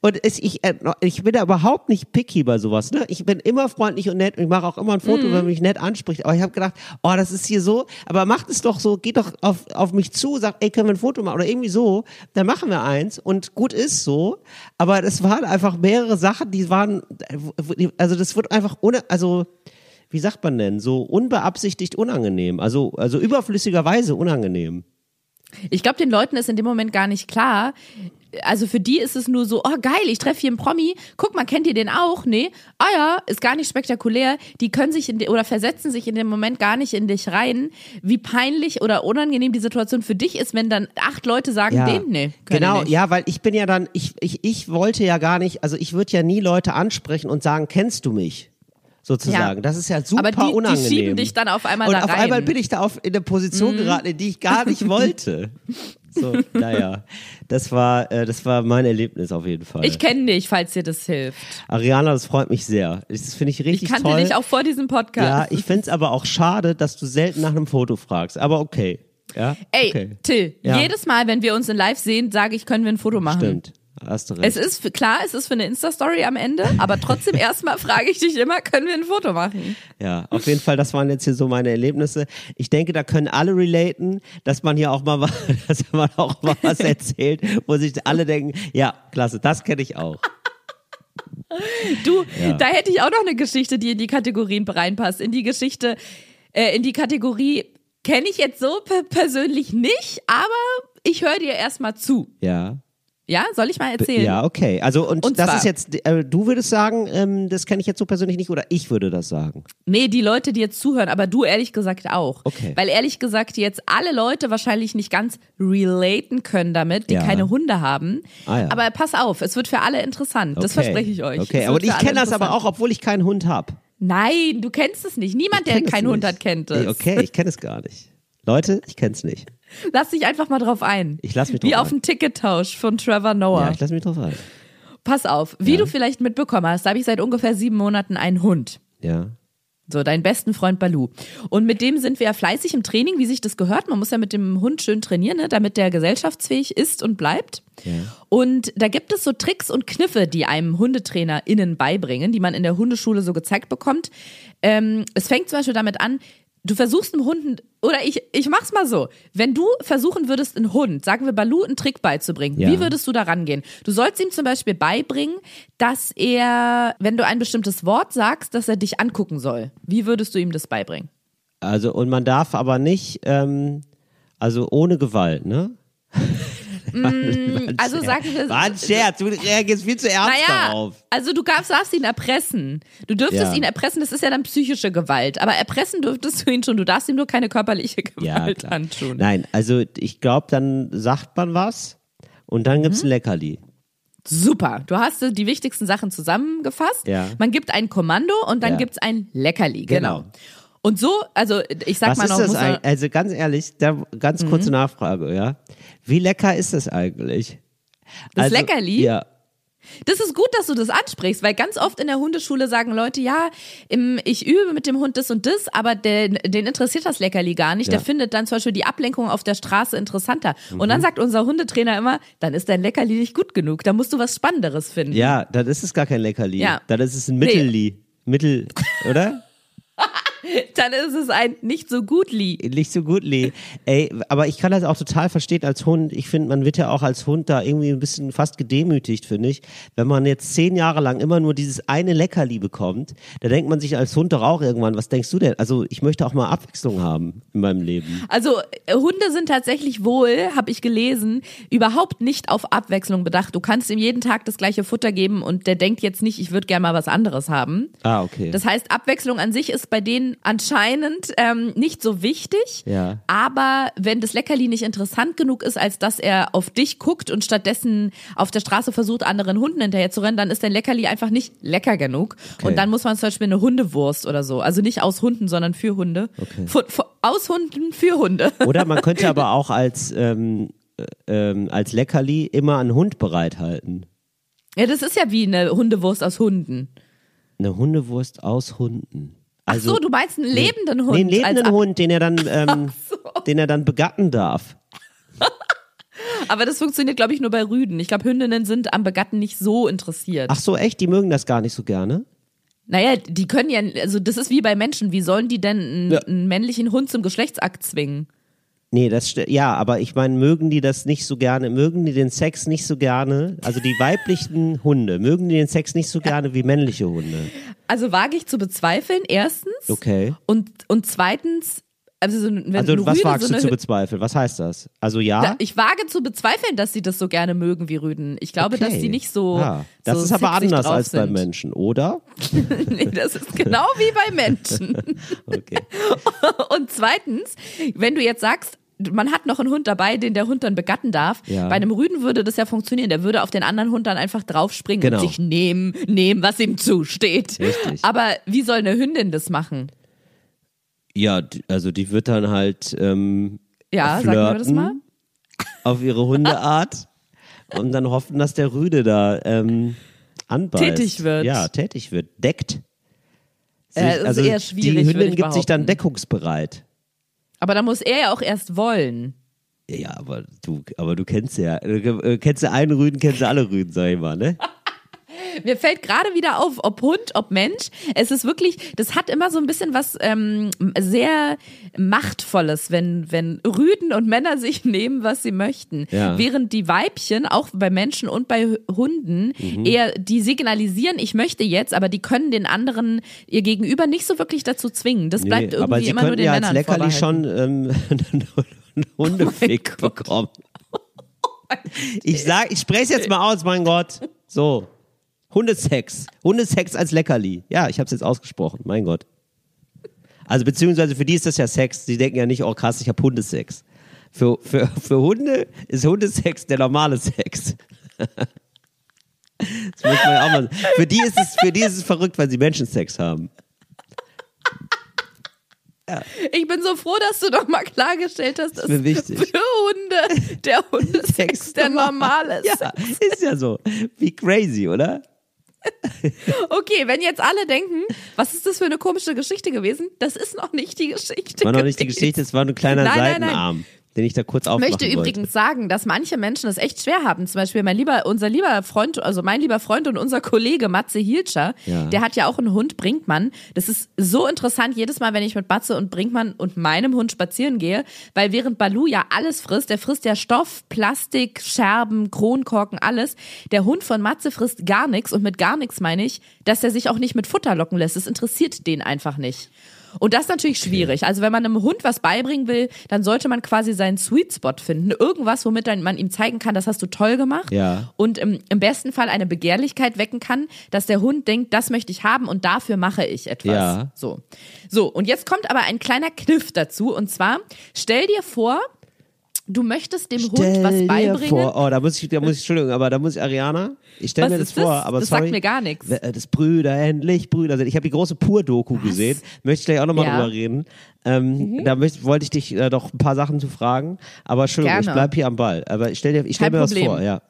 Und es, ich, äh, ich bin da überhaupt nicht picky bei sowas. Ne? Ich bin immer freundlich und nett und ich mache auch immer ein Foto, wenn man mich nett anspricht. Aber ich habe gedacht, oh, das ist hier so, aber macht es doch so, geht doch auf, auf mich zu, sagt, ey, können wir ein Foto machen oder irgendwie so, dann machen wir eins und gut ist so. Aber das waren einfach mehrere Sachen, die waren, also das wird einfach ohne, also wie sagt man denn, so unbeabsichtigt unangenehm, also, also überflüssigerweise unangenehm. Ich glaube, den Leuten ist in dem Moment gar nicht klar. Also für die ist es nur so, oh geil, ich treffe hier einen Promi. Guck mal, kennt ihr den auch? Nee. Ah ja, ist gar nicht spektakulär. Die können sich in de, oder versetzen sich in dem Moment gar nicht in dich rein, wie peinlich oder unangenehm die Situation für dich ist, wenn dann acht Leute sagen, den nee. können genau, nicht. ja, weil ich bin ja dann, ich, ich, ich wollte ja gar nicht, also ich würde ja nie Leute ansprechen und sagen, kennst du mich? Sozusagen. Ja. Das ist ja super Aber die, die unangenehm. schieben dich dann auf einmal und da auf rein. Mhm. einmal bin ich da auf, in eine Position geraten, in die ich gar nicht wollte. So, naja, das war, äh, das war mein Erlebnis auf jeden Fall. Ich kenne dich, falls dir das hilft. Ariana, das freut mich sehr. Das finde ich richtig Ich kannte toll. dich auch vor diesem ja, Podcast. ich finde es aber auch schade, dass du selten nach einem Foto fragst. Aber okay. Ja, Ey, okay. Till, Ja. jedes Mal, wenn wir uns in Live sehen, sage ich, können wir ein Foto machen. Stimmt. Hast du recht. Es ist für, klar, es ist für eine Insta-Story am Ende, aber trotzdem erstmal frage ich dich immer, können wir ein Foto machen? Ja, auf jeden Fall, das waren jetzt hier so meine Erlebnisse. Ich denke, da können alle relaten, dass man hier auch mal, was- dass man auch mal was erzählt, wo sich alle denken, ja, klasse, das kenne ich auch. Du, Ja. da hätte ich auch noch eine Geschichte, die in die Kategorien reinpasst. In die Geschichte, äh, in die Kategorie kenne ich jetzt so per persönlich nicht, aber ich höre dir erstmal zu. Ja. Ja, soll ich mal erzählen? Ja, okay. Also, und, Und das zwar- ist jetzt, äh, du würdest sagen, ähm, das kenne ich jetzt so persönlich nicht, oder ich würde das sagen. Nee, die Leute, die jetzt zuhören, aber du ehrlich gesagt auch. Okay. Weil ehrlich gesagt jetzt alle Leute wahrscheinlich nicht ganz relaten können damit, die Ja. keine Hunde haben. Ah, ja. Aber pass auf, es wird für alle interessant. Das Okay. verspreche ich euch. Okay, aber ich kenne das aber auch, obwohl ich keinen Hund habe. Nein, du kennst es nicht. Niemand, der kenn keinen Hund nicht. hat, kennt es. Okay, ich kenne es gar nicht. Leute, ich kenne es nicht. Lass dich einfach mal drauf ein. Ich lass mich Wie drauf auf ein. einen Tickettausch von Trevor Noah. Ja, ich lasse mich drauf ein. Pass auf, wie Ja. du vielleicht mitbekommen hast, habe ich seit ungefähr sieben Monaten einen Hund. Ja. So, deinen besten Freund Balu. Und mit dem sind wir ja fleißig im Training, wie sich das gehört. Man muss ja mit dem Hund schön trainieren, ne, damit der gesellschaftsfähig ist und bleibt. Und da gibt es so Tricks und Kniffe, die einem Hundetrainer innen beibringen, die man in der Hundeschule so gezeigt bekommt. Ähm, es fängt zum Beispiel damit an, du versuchst einem Hund, oder ich, ich mach's mal so, wenn du versuchen würdest, einen Hund, sagen wir Balu, einen Trick beizubringen, Ja. wie würdest du da rangehen? Du sollst ihm zum Beispiel beibringen, dass er, wenn du ein bestimmtes Wort sagst, dass er dich angucken soll. Wie würdest du ihm das beibringen? Also, und man darf aber nicht, ähm, also ohne Gewalt, ne? Also sagen wir, War ein Scherz, du reagierst viel zu ernst naja, darauf. also du darfst, darfst ihn erpressen. Du dürftest Ja. ihn erpressen, das ist ja dann psychische Gewalt. Aber erpressen dürftest du ihn schon, du darfst ihm nur keine körperliche Ja, Gewalt klar. antun. Nein, also ich glaube, dann sagt man was und dann Mhm. gibt's ein Leckerli. Super, du hast die wichtigsten Sachen zusammengefasst. Ja. Man gibt ein Kommando und dann Ja. gibt's ein Leckerli. Genau. Genau. Und so, also ich sag Was mal ist noch, das muss? Also ganz ehrlich, da, ganz kurze Mhm. Nachfrage, ja. Wie lecker ist das eigentlich? Das also, Leckerli? Ja. Das ist gut, dass du das ansprichst, weil ganz oft in der Hundeschule sagen Leute, ja, im, ich übe mit dem Hund das und das, aber den, den interessiert das Leckerli gar nicht. Ja. Der findet dann zum Beispiel die Ablenkung auf der Straße interessanter. Und Mhm. dann sagt unser Hundetrainer immer, dann ist dein Leckerli nicht gut genug. Da musst du was Spannenderes finden. Ja, dann ist es gar kein Leckerli. Ja. Dann ist es ein Mittelli. Mittel, oder? Dann ist es ein nicht so gut Li. Nicht so gut, Lee. Ey, aber ich kann das auch total verstehen als Hund. Ich finde, man wird ja auch als Hund da irgendwie ein bisschen fast gedemütigt, finde ich. Wenn man jetzt zehn Jahre lang immer nur dieses eine Leckerli bekommt, da denkt man sich als Hund doch auch irgendwann, was denkst du denn? Also ich möchte auch mal Abwechslung haben in meinem Leben. Also äh, Hunde sind tatsächlich wohl, habe ich gelesen, überhaupt nicht auf Abwechslung bedacht. Du kannst ihm jeden Tag das gleiche Futter geben und der denkt jetzt nicht, ich würde gerne mal was anderes haben. Ah, okay. Das heißt, Abwechslung an sich ist bei denen anscheinend ähm, nicht so wichtig. Ja. Aber wenn das Leckerli nicht interessant genug ist, als dass er auf dich guckt und stattdessen auf der Straße versucht, anderen Hunden hinterher zu rennen, dann ist dein Leckerli einfach nicht lecker genug. Okay. Und dann muss man zum Beispiel eine Hundewurst oder so. Also nicht aus Hunden, sondern für Hunde. Okay. Fu- fu- aus Hunden für Hunde. Oder man könnte aber auch als, ähm, äh, ähm, als Leckerli immer einen Hund bereithalten. Ja, das ist ja wie eine Hundewurst aus Hunden. Eine Hundewurst aus Hunden. Ach Also, so, du meinst einen lebenden Hund. Nee, einen als lebenden Ab- Hund, den er dann, ähm, den er dann begatten darf. Aber das funktioniert, glaube ich, nur bei Rüden. Ich glaube, Hündinnen sind am Begatten nicht so interessiert. Ach so, echt? Die mögen das gar nicht so gerne? Naja, die können ja, also das ist wie bei Menschen. Wie sollen die denn einen, Ja. einen männlichen Hund zum Geschlechtsakt zwingen? Nee, das ja, aber ich meine, mögen die das nicht so gerne, mögen die den Sex nicht so gerne, also die weiblichen Hunde, mögen die den Sex nicht so gerne wie männliche Hunde? Also wage ich zu bezweifeln, erstens. Okay. Und, und zweitens, also so, wenn Also was Rüde wagst so du zu bezweifeln? Was heißt das? Also ja? Ich wage zu bezweifeln, dass sie das so gerne mögen wie Rüden. Ich glaube, okay. dass sie nicht so. Ah, das so ist aber anders als bei sind. Menschen, oder? nee, das ist genau wie bei Menschen. Okay. Und zweitens, wenn du jetzt sagst, man hat noch einen Hund dabei, den der Hund dann begatten darf. Ja. Bei einem Rüden würde das ja funktionieren. Der würde auf den anderen Hund dann einfach draufspringen Genau. und sich nehmen, nehmen, was ihm zusteht. Richtig. Aber wie soll eine Hündin das machen? Ja, also die wird dann halt ähm, Ja, flirten. sagen wir das mal. auf ihre Hundeart und dann hoffen, dass der Rüde da ähm, anbeißt. Tätig wird. Ja, tätig wird. Deckt. Sich, Äh, ist eher die schwierig, würde Hündin gibt sich dann deckungsbereit. Aber da muss er ja auch erst wollen. Ja, aber du, aber du kennst ja, du äh, kennst ja einen Rüden, kennst ja alle Rüden, sag ich mal, ne? Mir fällt gerade wieder auf, ob Hund, ob Mensch. Es ist wirklich, das hat immer so ein bisschen was ähm, sehr Machtvolles, wenn, wenn Rüden und Männer sich nehmen, was sie möchten. Ja. Während die Weibchen, auch bei Menschen und bei Hunden, Mhm. eher, die signalisieren, ich möchte jetzt, aber die können den anderen, ihr Gegenüber nicht so wirklich dazu zwingen. Das bleibt Nee, irgendwie aber sie immer nur den ja als Männern Leckerli. Oh schon ähm, einen Hundefick bekommen. Ich sag, ich spreche es jetzt mal aus, mein Gott. So. Hundesex. Hundesex als Leckerli. Ja, ich habe es jetzt ausgesprochen, mein Gott. Also beziehungsweise für die ist das ja Sex. Die denken ja nicht, oh krass, ich habe Hundesex. Für, für, für Hunde ist Hundesex der normale Sex. Das muss man ja auch mal. Für die ist es, für die ist es verrückt, weil sie Menschensex haben. Ich bin so froh, dass du doch mal klargestellt hast, dass mir wichtig. für Hunde der Hundesex der normale ist. Ja, ist ja so. Wie crazy, oder? Okay, wenn jetzt alle denken, was ist das für eine komische Geschichte gewesen? Das ist noch nicht die Geschichte. War noch nicht die gewesen. Geschichte, es war ein kleiner Nein, nein, nein. Den ich da kurz Ich aufmachen möchte wollte. übrigens sagen, dass manche Menschen es echt schwer haben. Zum Beispiel mein lieber, unser lieber Freund, also mein lieber Freund und unser Kollege Matze Hilscher, Ja. der hat ja auch einen Hund, Brinkmann. Das ist so interessant, jedes Mal, wenn ich mit Matze und Brinkmann und meinem Hund spazieren gehe, weil während Balu ja alles frisst, der frisst ja Stoff, Plastik, Scherben, Kronkorken, alles. Der Hund von Matze frisst gar nichts und mit gar nichts meine ich, dass er sich auch nicht mit Futter locken lässt. Das interessiert den einfach nicht. Und das ist natürlich schwierig. Also wenn man einem Hund was beibringen will, dann sollte man quasi seinen Sweet Spot finden. Irgendwas, womit dann man ihm zeigen kann, das hast du toll gemacht. Ja. Und im, im besten Fall eine Begehrlichkeit wecken kann, dass der Hund denkt, das möchte ich haben und dafür mache ich etwas. Ja. So. So. Und jetzt kommt aber ein kleiner Kniff dazu. Und zwar, stell dir vor, du möchtest dem Hund Stell was dir beibringen. Vor, oh, da muss ich, da muss ich, Entschuldigung, aber da muss ich Ariana, ich stelle Was mir das das? vor, aber Das sorry. sagt mir gar nichts. Wer- Das Brüder, endlich Brüder sind. Ich habe die große Pur-Doku gesehen, möchte ich gleich auch nochmal Ja. Mhm. drüber reden. Ähm, Da möcht, wollte ich dich äh, doch ein paar Sachen zu fragen, aber Entschuldigung, ich Gerne. bleib hier am Ball. Aber ich stell dir, ich stell Kein mir was Problem. vor, ja.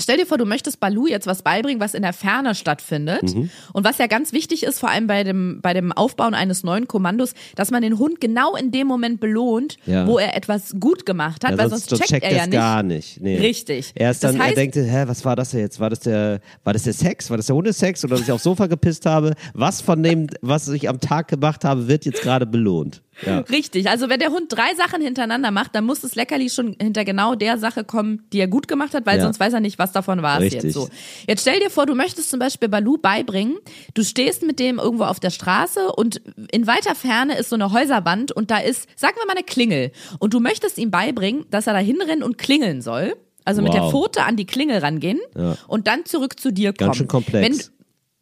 Stell dir vor, du möchtest Balu jetzt was beibringen, was in der Ferne stattfindet. Mhm. Und was ja ganz wichtig ist, vor allem bei dem, bei dem Aufbauen eines neuen Kommandos, dass man den Hund genau in dem Moment belohnt, Ja. wo er etwas gut gemacht hat, Ja, weil sonst, sonst, checkt, er er ja nicht. gar nicht. Nee. Richtig. Er ist Das dann, er heißt- denkt, hä, was war das denn jetzt? War das der, war das der Sex? War das der Hundesex? Oder dass ich aufs Sofa gepisst habe? Was von dem, was ich am Tag gemacht habe, wird jetzt gerade belohnt? Ja. Richtig. Also wenn der Hund drei Sachen hintereinander macht, dann muss das Leckerli schon hinter genau der Sache kommen, die er gut gemacht hat, weil Ja. sonst weiß er nicht, was davon war es jetzt so. Jetzt stell dir vor, du möchtest zum Beispiel Balu beibringen, du stehst mit dem irgendwo auf der Straße und in weiter Ferne ist so eine Häuserwand und da ist, sagen wir mal, eine Klingel. Und du möchtest ihm beibringen, dass er da hinrennen und klingeln soll. Also mit der Wow. Pfote an die Klingel rangehen Ja. und dann zurück zu dir kommen. Ganz schön komplex. Wenn,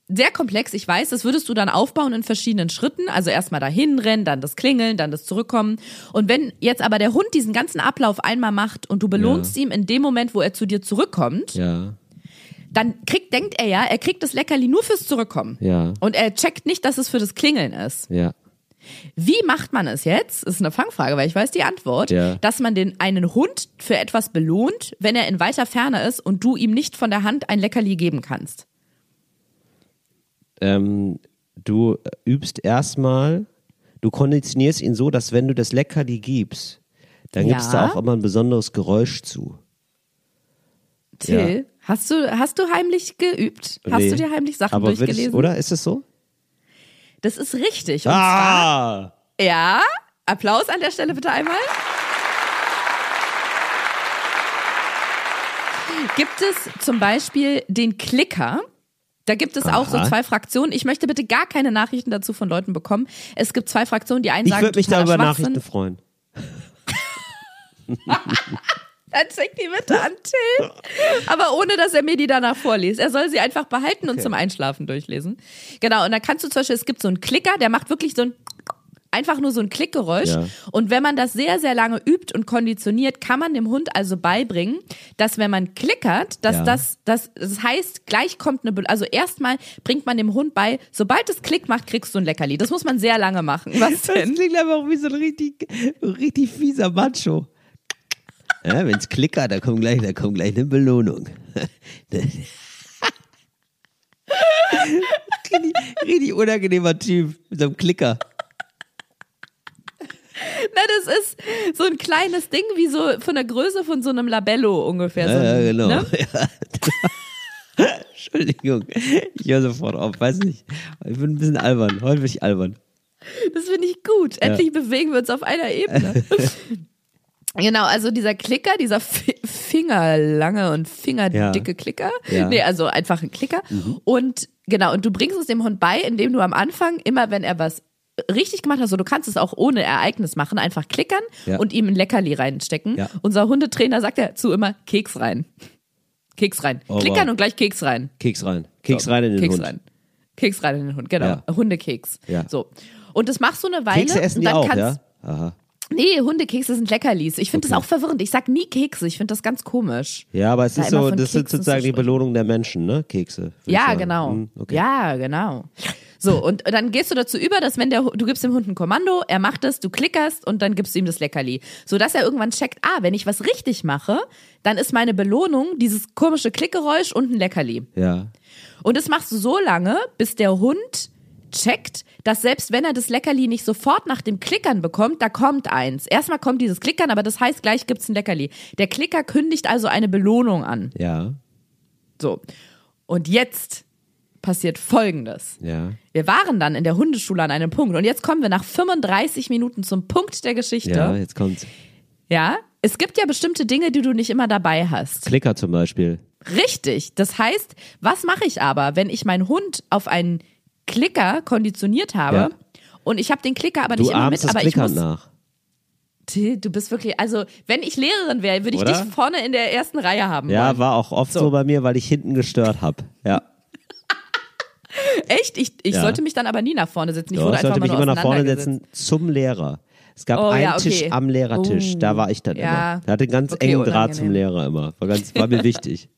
sehr komplex, ich weiß, das würdest du dann aufbauen in verschiedenen Schritten. Also erstmal dahin rennen, dann das Klingeln, dann das Zurückkommen. Und wenn jetzt aber der Hund diesen ganzen Ablauf einmal macht und du belohnst ihm in dem Moment, wo er zu dir zurückkommt, Ja. dann kriegt, denkt er ja, er kriegt das Leckerli nur fürs Zurückkommen. Ja. Und er checkt nicht, dass es für das Klingeln ist. Ja. Wie macht man es jetzt? Ist eine Fangfrage, weil ich weiß die Antwort. Ja. Dass man den einen Hund für etwas belohnt, wenn er in weiter Ferne ist und du ihm nicht von der Hand ein Leckerli geben kannst. Ähm, du übst erstmal, du konditionierst ihn so, dass wenn du das Leckerli gibst, dann Ja. gibst du auch immer ein besonderes Geräusch zu. Till, hast du hast du heimlich geübt? Hast Nee. du dir heimlich Sachen Aber durchgelesen? ich, oder? Ist es so? Das ist richtig. Und Ah! zwar, ja, Applaus an der Stelle bitte einmal. Gibt es zum Beispiel den Klicker? Da gibt es auch so Aha. zwei Fraktionen. Ich möchte bitte gar keine Nachrichten dazu von Leuten bekommen. Es gibt zwei Fraktionen, die einen Ich sagen, würde mich da über. Nachrichten freuen. Dann check die bitte an Till. Aber ohne, dass er mir die danach vorliest. Er soll sie einfach behalten und zum Einschlafen durchlesen. Genau, und da kannst du zum Beispiel, es gibt so einen Klicker, der macht wirklich so ein einfach nur so ein Klickgeräusch. Ja. Und wenn man das sehr, sehr lange übt und konditioniert, kann man dem Hund also beibringen, dass wenn man klickert, dass Ja. das, das, das heißt, gleich kommt eine, Be also erstmal bringt man dem Hund bei, sobald es Klick macht, kriegst du ein Leckerli. Das muss man sehr lange machen. Was Das denn? klingt einfach wie so ein richtig, richtig fieser Macho. Ja, wenn's klickert, da kommt gleich, da kommt gleich eine Belohnung. richtig, richtig unangenehmer Typ mit so einem Klicker. Na, das ist so ein kleines Ding, wie so von der Größe von so einem Labello ungefähr. So Ja, ein, ja, genau. Ne? Ja. Entschuldigung, ich höre sofort auf, weiß nicht. Ich bin ein bisschen albern, heute bin ich albern. Das finde ich gut. Endlich bewegen wir uns auf einer Ebene. Genau, also dieser Klicker, dieser Fi- fingerlange und fingerdicke Ja. Klicker. Ja. Mhm. Nee, also einfach ein Klicker. Und genau, und du bringst es dem Hund bei, indem du am Anfang immer, wenn er was richtig gemacht hast, so du kannst es auch ohne Ereignis machen, einfach klickern Ja. und ihm ein Leckerli reinstecken. Ja. Unser Hundetrainer sagt dazu immer Keks rein. Keks rein. Oh, Klickern wow. und gleich Keks rein. Keks rein. Keks So, rein in den Keks Hund. rein. Keks rein in den Hund, genau. Ja. Hundekeks. So. Und das machst du eine Weile. Kekse essen und die dann auch, kannst, ja? Aha. Nee, Hundekekse sind Leckerlis. Ich finde das auch verwirrend. Ich sag nie Kekse. Ich finde das ganz komisch. Ja, aber es Da ist so, das sind Keksen sozusagen zu die. Belohnung der Menschen, ne? Kekse. Ja, genau. Hm, okay. Ja, genau. So, und dann gehst du dazu über, dass wenn der, du gibst dem Hund ein Kommando, er macht es, du klickerst und dann gibst du ihm das Leckerli. So dass er irgendwann checkt, ah, wenn ich was richtig mache, dann ist meine Belohnung dieses komische Klickgeräusch und ein Leckerli. Ja. Und das machst du so lange, bis der Hund checkt, dass selbst wenn er das Leckerli nicht sofort nach dem Klickern bekommt, da kommt eins. Erstmal kommt dieses Klickern, aber das heißt, gleich gibt's ein Leckerli. Der Klicker kündigt also eine Belohnung an. Ja. So. Und jetzt passiert Folgendes. Ja. Wir waren dann in der Hundeschule an einem Punkt und jetzt kommen wir nach 35 Minuten zum Punkt der Geschichte. Ja, Ja. jetzt kommt's. Es gibt ja bestimmte Dinge, die du nicht immer dabei hast. Klicker zum Beispiel. Richtig. Das heißt, was mache ich aber, wenn ich meinen Hund auf einen Klicker konditioniert habe Ja. und ich habe den Klicker aber nicht Du immer ahmst mit, aber ich muss. nach. Till, Du bist wirklich, also wenn ich Lehrerin wäre, würde ich Oder? dich vorne in der ersten Reihe haben. Ja, wollen. war auch oft so. So. bei mir, weil ich hinten gestört hab. Ja. Echt? Ich, ich Ja. sollte mich dann aber nie nach vorne setzen. Ich Ja, ich sollte mich immer nach vorne setzen zum Lehrer. Es gab Oh, einen ja, okay. Tisch am Lehrertisch, Oh, da war ich dann ja. immer. Der hatte einen ganz Okay, engen Draht zum. Lehrer immer. War, ganz, war mir wichtig.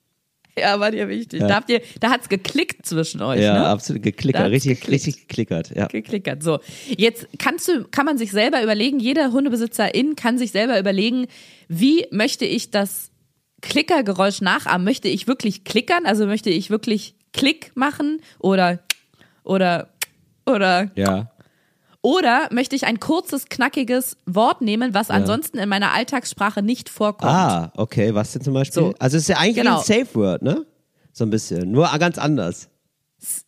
Ja, war dir wichtig. Ja. Da, habt ihr, da hat's geklickt zwischen euch, Ja, ne? absolut geklickert. Richtig, geklickt. richtig geklickert. Ja. Geklickert. So, jetzt kannst du, kann man sich selber überlegen, jeder Hundebesitzerin kann sich selber überlegen, wie möchte ich das Klickergeräusch nachahmen? Möchte ich wirklich klickern? Also möchte ich wirklich Klick machen oder oder oder Ja. Oder möchte ich ein kurzes knackiges Wort nehmen, was ansonsten in meiner Alltagssprache nicht vorkommt? Ah, okay. Was denn zum Beispiel? So. Also es ist ja eigentlich Genau. ein Safe Word, ne? So ein bisschen. Nur ganz anders.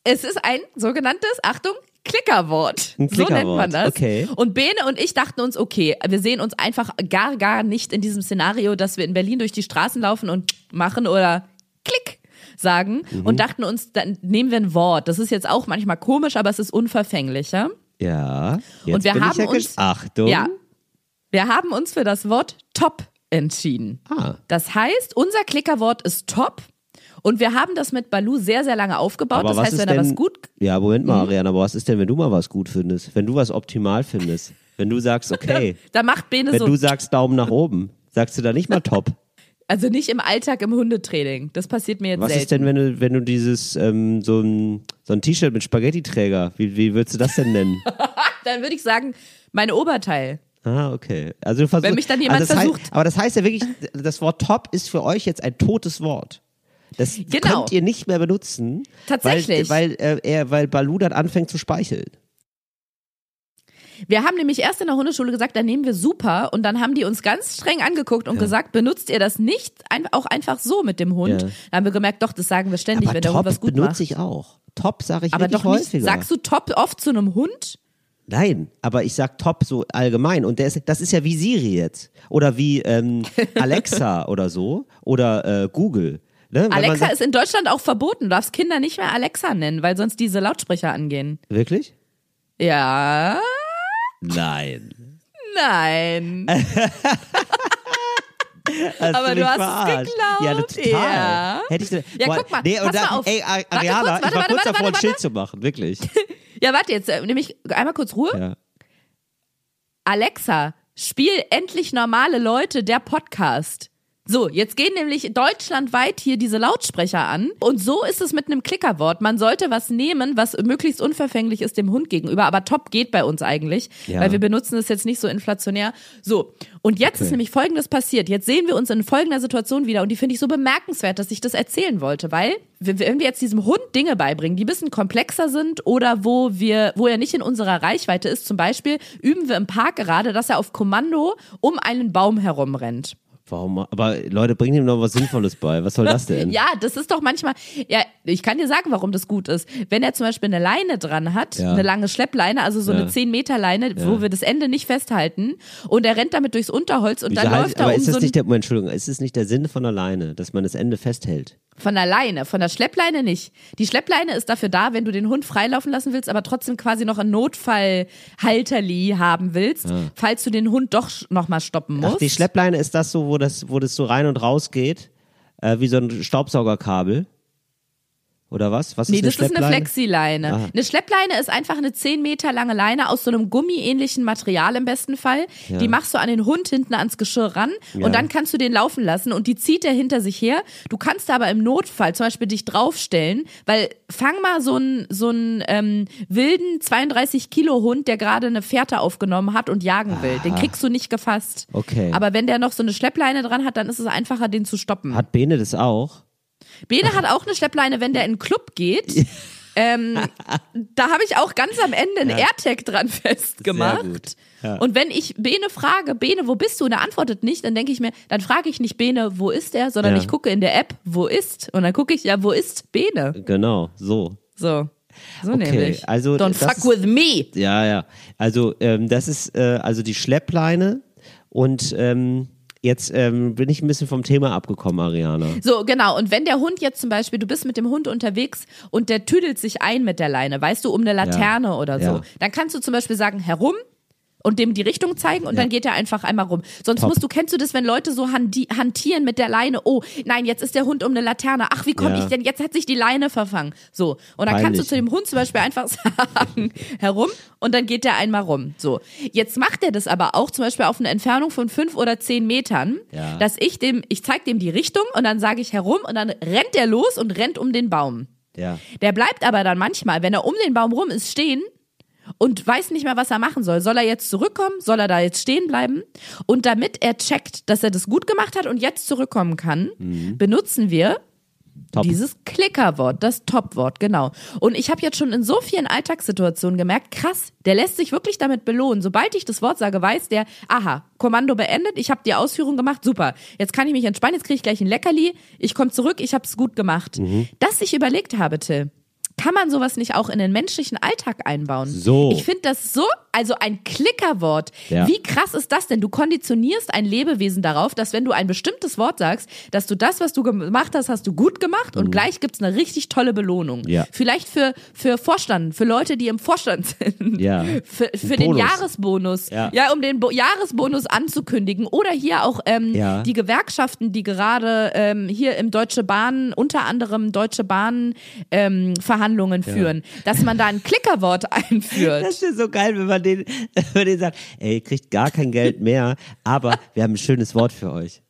Es ist ein sogenanntes, Achtung, Klickerwort. Ein So nennt Klickerwort, man das. okay. Und Bene und ich dachten uns, okay, wir sehen uns einfach gar, gar nicht in diesem Szenario, dass wir in Berlin durch die Straßen laufen und machen oder Klick sagen Mhm. und dachten uns, dann nehmen wir ein Wort. Das ist jetzt auch manchmal komisch, aber es ist unverfänglicher. Ja. Jetzt Und wir bin haben ich ja uns- Achtung. Ja. Wir haben uns für das Wort top entschieden. Ah. Das heißt, unser Klickerwort ist top. Und wir haben das mit Balu sehr, sehr lange aufgebaut. Aber das heißt, wenn er denn, was gut Ja, Moment Mhm. mal, Ariana, aber was ist denn, wenn du mal was gut findest? Wenn du was optimal findest? Wenn du sagst, okay, Da macht Bene wenn so, du sagst Daumen nach oben, sagst du da nicht mal top? Also nicht im Alltag im Hundetraining. Das passiert mir jetzt Was selten. ist denn, wenn du, wenn du dieses, ähm, so ein, so ein T-Shirt mit Spaghetti-Träger, wie, wie würdest du das denn nennen? Dann würde ich sagen, mein Oberteil. Ah, okay. Also du versuchst, Wenn mich dann jemand also versucht- Heißt, aber das heißt ja wirklich, das Wort top ist für euch jetzt ein totes Wort. Das Genau. könnt ihr nicht mehr benutzen. Tatsächlich. Weil, weil, äh, er, weil Balu dann anfängt zu speicheln. Wir haben nämlich erst in der Hundeschule gesagt, da nehmen wir super und dann haben die uns ganz streng angeguckt und gesagt, benutzt ihr das nicht ein, auch einfach so mit dem Hund? Ja. Da haben wir gemerkt, doch, das sagen wir ständig, Aber wenn der Hund was gut benutze macht. ich auch. Top sage ich Aber doch nicht, häufiger. sagst du top oft zu einem Hund? Nein, aber ich sag top so allgemein. Und der ist, das ist ja wie Siri jetzt. Oder wie ähm, Alexa oder so. Oder äh, Google. Ne? Alexa sagt, ist in Deutschland auch verboten. Du darfst Kinder nicht mehr Alexa nennen, weil sonst diese Lautsprecher angehen. Wirklich? Ja, Nein. nein. Aber du, hast es verarscht? geglaubt. Ja, total. Ja. Hätte ich Ja, Boah, guck mal, Nee, und pass dann, mal auf. ey, Ar- Warte Ariana, kurz, ich warte, war warte, kurz davor, ein. Schild zu machen. Wirklich. Ja, warte jetzt, äh, nämlich einmal kurz Ruhe. Ja. Alexa, spiel endlich normale Leute, der Podcast. So, jetzt gehen nämlich deutschlandweit hier diese Lautsprecher an. Und so ist es mit einem Klickerwort. Man sollte was nehmen, was möglichst unverfänglich ist dem Hund gegenüber. Aber top geht bei uns eigentlich, Ja. weil wir benutzen es jetzt nicht so inflationär. So, und jetzt Okay. ist nämlich Folgendes passiert. Jetzt sehen wir uns in folgender Situation wieder. Und die finde ich so bemerkenswert, dass ich das erzählen wollte. Weil, wenn wir jetzt diesem Hund Dinge beibringen, die ein bisschen komplexer sind oder wo wir, wo er nicht in unserer Reichweite ist, zum Beispiel üben wir im Park gerade, dass er auf Kommando um einen Baum herumrennt. Warum? Aber Leute, bringt ihm noch was Sinnvolles bei. Was soll das denn? Ja, das ist doch manchmal, ja, ich kann dir sagen, warum das gut ist. Wenn er zum Beispiel eine Leine dran hat, Ja. eine lange Schleppleine, also so Ja. eine 10 Meter Leine, wo wir das Ende nicht festhalten und er rennt damit durchs Unterholz und Wieso dann halt- läuft er aber um ist so das ein, nicht der, Moment, Entschuldigung, ist es nicht der Sinn von alleine, dass man das Ende festhält? Von der Leine, von der Schleppleine nicht. Die Schleppleine ist dafür da, wenn du den Hund freilaufen lassen willst, aber trotzdem quasi noch ein Notfallhalterli haben willst, falls du den Hund doch nochmal stoppen musst. Ach, die Schleppleine ist das so, wo das, wo das so rein und raus geht, äh, wie so ein Staubsaugerkabel? Oder was? Was Nee, ist das eine ist eine? Flexileine. Ah. Eine Schleppleine ist einfach eine 10 Meter lange Leine aus so einem gummiähnlichen Material im besten Fall. Ja. Die machst du an den Hund hinten ans Geschirr ran Ja. und dann kannst du den laufen lassen und die zieht er hinter sich her. Du kannst aber im Notfall zum Beispiel dich draufstellen, weil fang mal so einen so einen ähm, wilden 32 Kilo Hund, der gerade eine Fährte aufgenommen hat und jagen will. Den kriegst du nicht gefasst. Okay. Aber wenn der noch so eine Schleppleine dran hat, dann ist es einfacher, den zu stoppen. Hat Bene das auch? Bene hat auch eine Schleppleine, wenn der in den Club geht. Ähm, da habe ich auch ganz am Ende ein AirTag dran festgemacht. Sehr gut. Ja. Und wenn ich Bene frage, Bene, wo bist du? Und er antwortet nicht, dann denke ich mir, dann frage ich nicht Bene, wo ist er, sondern Ja. ich gucke in der App, wo ist? Und dann gucke ich, ja, wo ist Bene? Genau, so. So. So Okay, nämlich. also Don't fuck ist- with me. Ja, ja. Also ähm, das ist äh, also die Schleppleine und ähm, jetzt ähm, bin ich ein bisschen vom Thema abgekommen, Ariana. So, genau. Und wenn der Hund jetzt zum Beispiel, du bist mit dem Hund unterwegs und der tüdelt sich ein mit der Leine, weißt du, um eine Laterne oder so, Ja. dann kannst du zum Beispiel sagen, herum und dem die Richtung zeigen und dann geht er einfach einmal rum. Sonst Top. musst du, kennst du das, wenn Leute so handi hantieren mit der Leine, oh, nein, jetzt ist der Hund um eine Laterne, ach, wie komme Ja. ich denn, jetzt hat sich die Leine verfangen. So, und dann kannst du Peinlich. zu dem Hund zum Beispiel einfach sagen, herum und dann geht der einmal rum. So, jetzt macht er das aber auch zum Beispiel auf eine Entfernung von fünf oder zehn Metern, Ja. dass ich dem, ich zeig dem die Richtung und dann sage ich herum und dann rennt er los und rennt um den Baum. Ja. Der bleibt aber dann manchmal, wenn er um den Baum rum ist, stehen und weiß nicht mehr, was er machen soll. Soll er jetzt zurückkommen? Soll er da jetzt stehen bleiben? Und damit er checkt, dass er das gut gemacht hat und jetzt zurückkommen kann, benutzen wir Top. dieses Klickerwort, das Topwort, genau. Und ich habe jetzt schon in so vielen Alltagssituationen gemerkt, krass, der lässt sich wirklich damit belohnen. Sobald ich das Wort sage, weiß der, aha, Kommando beendet, ich habe die Ausführung gemacht, super. Jetzt kann ich mich entspannen, jetzt kriege ich gleich ein Leckerli, ich komme zurück, ich habe es gut gemacht. Mhm. Dass ich überlegt habe, Till, kann man sowas nicht auch in den menschlichen Alltag einbauen? So. Ich finde das so, also ein Klickerwort. Ja. Wie krass ist das denn? Du konditionierst ein Lebewesen darauf, dass wenn du ein bestimmtes Wort sagst, dass du das, was du gemacht hast, hast du gut gemacht und gleich gibt's eine richtig tolle Belohnung. Mhm. Ja. Vielleicht für, für Vorstand, für Leute, die im Vorstand sind. Ja. Für, für den Bonus. Jahresbonus. Ja. um den Bo Jahresbonus anzukündigen. Oder hier auch ähm, Ja. die Gewerkschaften, die gerade ähm, hier im Deutsche Bahn, unter anderem Deutsche Bahn ähm, Verhandlungen führen, dass man da ein Klickerwort einführt. Das ist so geil, wenn man den, wenn man den sagt, ey, ihr kriegt gar kein Geld mehr, aber wir haben ein schönes Wort für euch.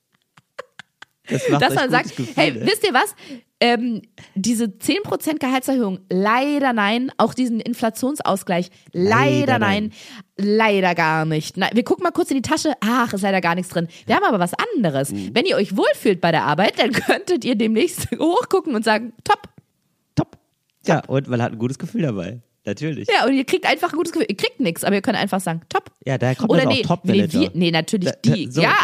Das macht dass man sagt, Gefühl, hey, wisst ihr was? Ähm, diese 10% Gehaltserhöhung, leider nein. Auch diesen Inflationsausgleich, leider, Leider nein. Leider gar nicht. Na, wir gucken mal kurz in die Tasche. Ach, ist leider gar nichts drin. Wir haben aber was anderes. Mhm. Wenn ihr euch wohlfühlt bei der Arbeit, dann könntet ihr demnächst hochgucken und sagen, top. top. Ja, und man hat ein gutes Gefühl dabei. Natürlich. Ja, und ihr kriegt einfach ein gutes Gefühl. Ihr kriegt nichts, aber ihr könnt einfach sagen, top. Ja, daher kommt Oder das auch nee, Top nee, wir, nee, natürlich Da- da- die. so. Ja.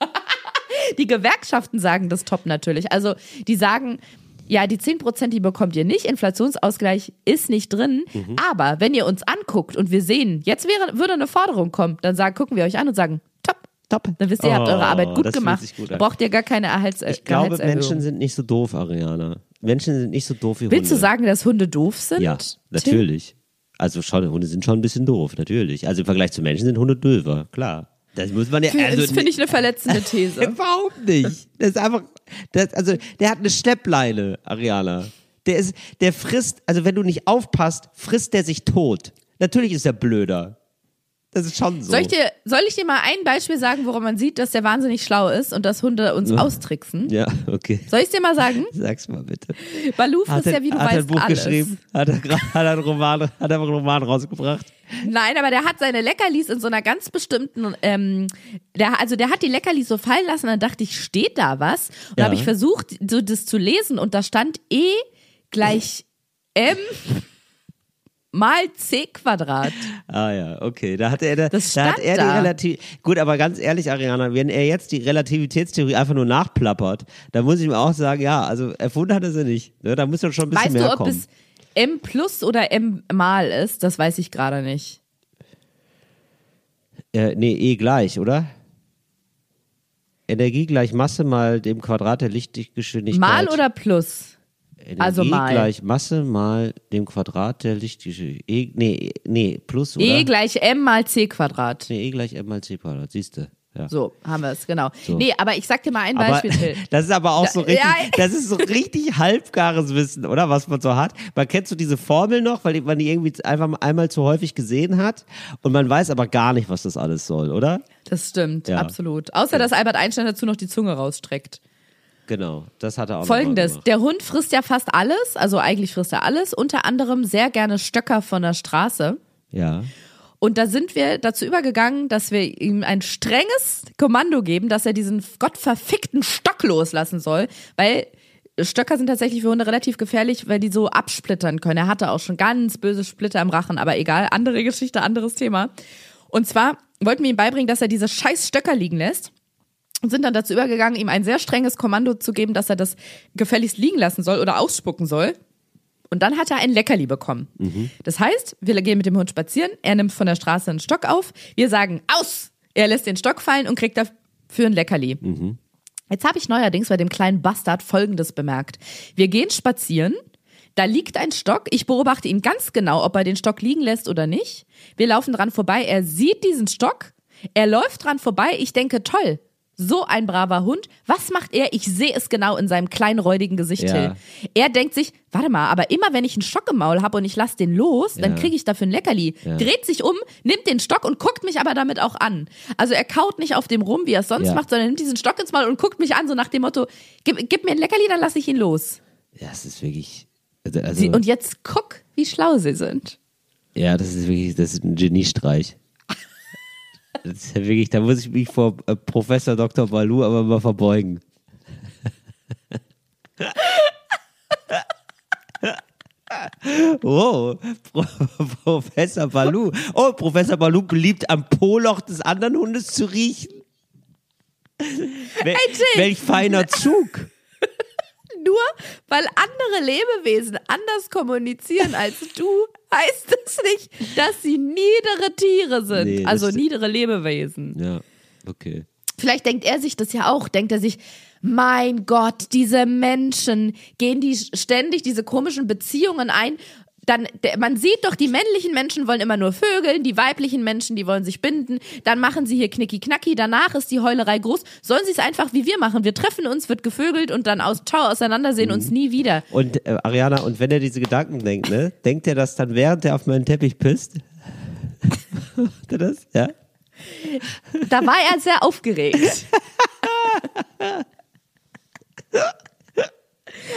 die Gewerkschaften sagen das top natürlich. Also die sagen, ja, die 10%, die bekommt ihr nicht. Inflationsausgleich ist nicht drin. Mhm. Aber wenn ihr uns anguckt und wir sehen, jetzt wäre, würde eine Forderung kommen, dann sagen, gucken wir euch an und sagen, top. Top. Dann wisst ihr, ihr habt eure Oh, Arbeit gut gemacht. gut Da braucht ihr gar keine Erhalts Ich glaube. Menschen sind nicht so doof, Ariana. Menschen sind nicht so doof wie Willst du Hunde. sagen, dass Hunde doof sind? Ja, Tim? natürlich. Also schon, Hunde sind schon ein bisschen doof, natürlich. Also im Vergleich zu Menschen sind Hunde döver, klar. Das muss man ja. Also, das finde ich eine verletzende These. Überhaupt nicht. Das ist einfach. Das, also, der hat eine Schleppleine, Ariana. Der ist, der frisst, also wenn du nicht aufpasst, frisst der sich tot. Natürlich ist er blöder. Das ist schon so. Soll ich, dir, soll ich dir mal ein Beispiel sagen, woran man sieht, dass der wahnsinnig schlau ist und dass Hunde uns austricksen? ja, okay. Soll ich dir mal sagen? Sag's mal bitte. Hat frisst ja, wie du hat er ein weißt, Buch alles. geschrieben? Hat er, hat er einen Roman, hat er einen Roman rausgebracht? Nein, aber der hat seine Leckerlis in so einer ganz bestimmten, ähm, der, also der hat die Leckerlis so fallen lassen, dann dachte ich, steht da was? Und Ja. habe ich versucht, so das zu lesen und da stand E gleich M mal C Quadrat. Ah ja, okay. Da hat er, da, Das da hat er die da. relativ. Gut, aber ganz ehrlich, Ariana, wenn er jetzt die Relativitätstheorie einfach nur nachplappert, dann muss ich ihm auch sagen, ja, also erfunden hat er sie nicht. Ne? Da muss doch schon ein bisschen Weißt mehr du, ob kommen. es M plus oder M mal ist? Das weiß ich gerade nicht. Äh, nee, E gleich, oder? Energie gleich Masse mal dem Quadrat der Lichtgeschwindigkeit. Mal oder plus? Energie also mal. gleich Masse mal dem Quadrat der Lichtgeschwindigkeit. E, nee, nee, plus oder? E gleich M mal C Quadrat. nee, E gleich M mal C Quadrat, siehst du. Ja. So, haben wir es, genau. So. Nee, aber ich sag dir mal ein Aber Beispiel, Till. das ist aber auch so richtig, ja. das ist so richtig halbgares Wissen, oder? Was man so hat. Man kennt so diese Formel noch, weil man die irgendwie einfach mal einmal zu häufig gesehen hat und man weiß aber gar nicht, was das alles soll, oder? Das stimmt, Ja. absolut. Außer, dass Albert Einstein dazu noch die Zunge rausstreckt. Genau, das hat er auch Folgendes, der Hund frisst ja fast alles, also eigentlich frisst er alles, unter anderem sehr gerne Stöcker von der Straße. Ja. Und da sind wir dazu übergegangen, dass wir ihm ein strenges Kommando geben, dass er diesen gottverfickten Stock loslassen soll, weil Stöcker sind tatsächlich für Hunde relativ gefährlich, weil die so absplittern können. Er hatte auch schon ganz böse Splitter im Rachen, aber egal, andere Geschichte, anderes Thema. Und zwar wollten wir ihm beibringen, dass er diese scheiß Stöcker liegen lässt und sind dann dazu übergegangen, ihm ein sehr strenges Kommando zu geben, dass er das gefälligst liegen lassen soll oder ausspucken soll. Und dann hat er ein Leckerli bekommen. Das heißt, wir gehen mit dem Hund spazieren, er nimmt von der Straße einen Stock auf, wir sagen aus, er lässt den Stock fallen und kriegt dafür ein Leckerli. Jetzt habe ich neuerdings bei dem kleinen Bastard Folgendes bemerkt. Wir gehen spazieren, da liegt ein Stock, ich beobachte ihn ganz genau, ob er den Stock liegen lässt oder nicht. Wir laufen dran vorbei, er sieht diesen Stock, er läuft dran vorbei, ich denke, toll, so ein braver Hund. Was macht er? Ich sehe es genau in seinem kleinen räudigen Gesicht. Ja. Er denkt sich, warte mal, aber immer wenn ich einen Stock im Maul habe und ich lasse den los, dann Ja. kriege ich dafür ein Leckerli. Ja. Dreht sich um, nimmt den Stock und guckt mich aber damit auch an. Also er kaut nicht auf dem rum, wie er es sonst macht, sondern nimmt diesen Stock ins Maul und guckt mich an, so nach dem Motto, gib, gib mir ein Leckerli, dann lasse ich ihn los. Ja, es ist wirklich. Also, also, Sie, und jetzt guck, wie schlau sie sind. ja, das ist wirklich, das ist ein Geniestreich. Das ist ja wirklich, da muss ich mich vor äh, Professor Dr. Balu aber mal verbeugen. Oh, Pro Professor Balu. Oh, Professor Balu beliebt am Poloch des anderen Hundes zu riechen. Wel welch feiner Zug. Nur weil andere Lebewesen anders kommunizieren als du, heißt es nicht, dass sie niedere Tiere sind. Nee, das also niedere Lebewesen. Ja, okay. Vielleicht denkt er sich das ja auch. Denkt er sich, mein Gott, diese Menschen gehen die ständig diese komischen Beziehungen ein. Dann, man sieht doch, die männlichen Menschen wollen immer nur Vögeln, die weiblichen Menschen, die wollen sich binden. Dann machen sie hier Knicki-Knacki, danach ist die Heulerei groß. Sollen sie es einfach wie wir machen? Wir treffen uns, wird gevögelt und dann aus, ciao, auseinander, sehen uns nie wieder. Und äh, Ariana, und wenn er diese Gedanken denkt, ne, denkt er das dann, während er auf meinen Teppich pisst? Macht er das? Ja? Da war er sehr aufgeregt.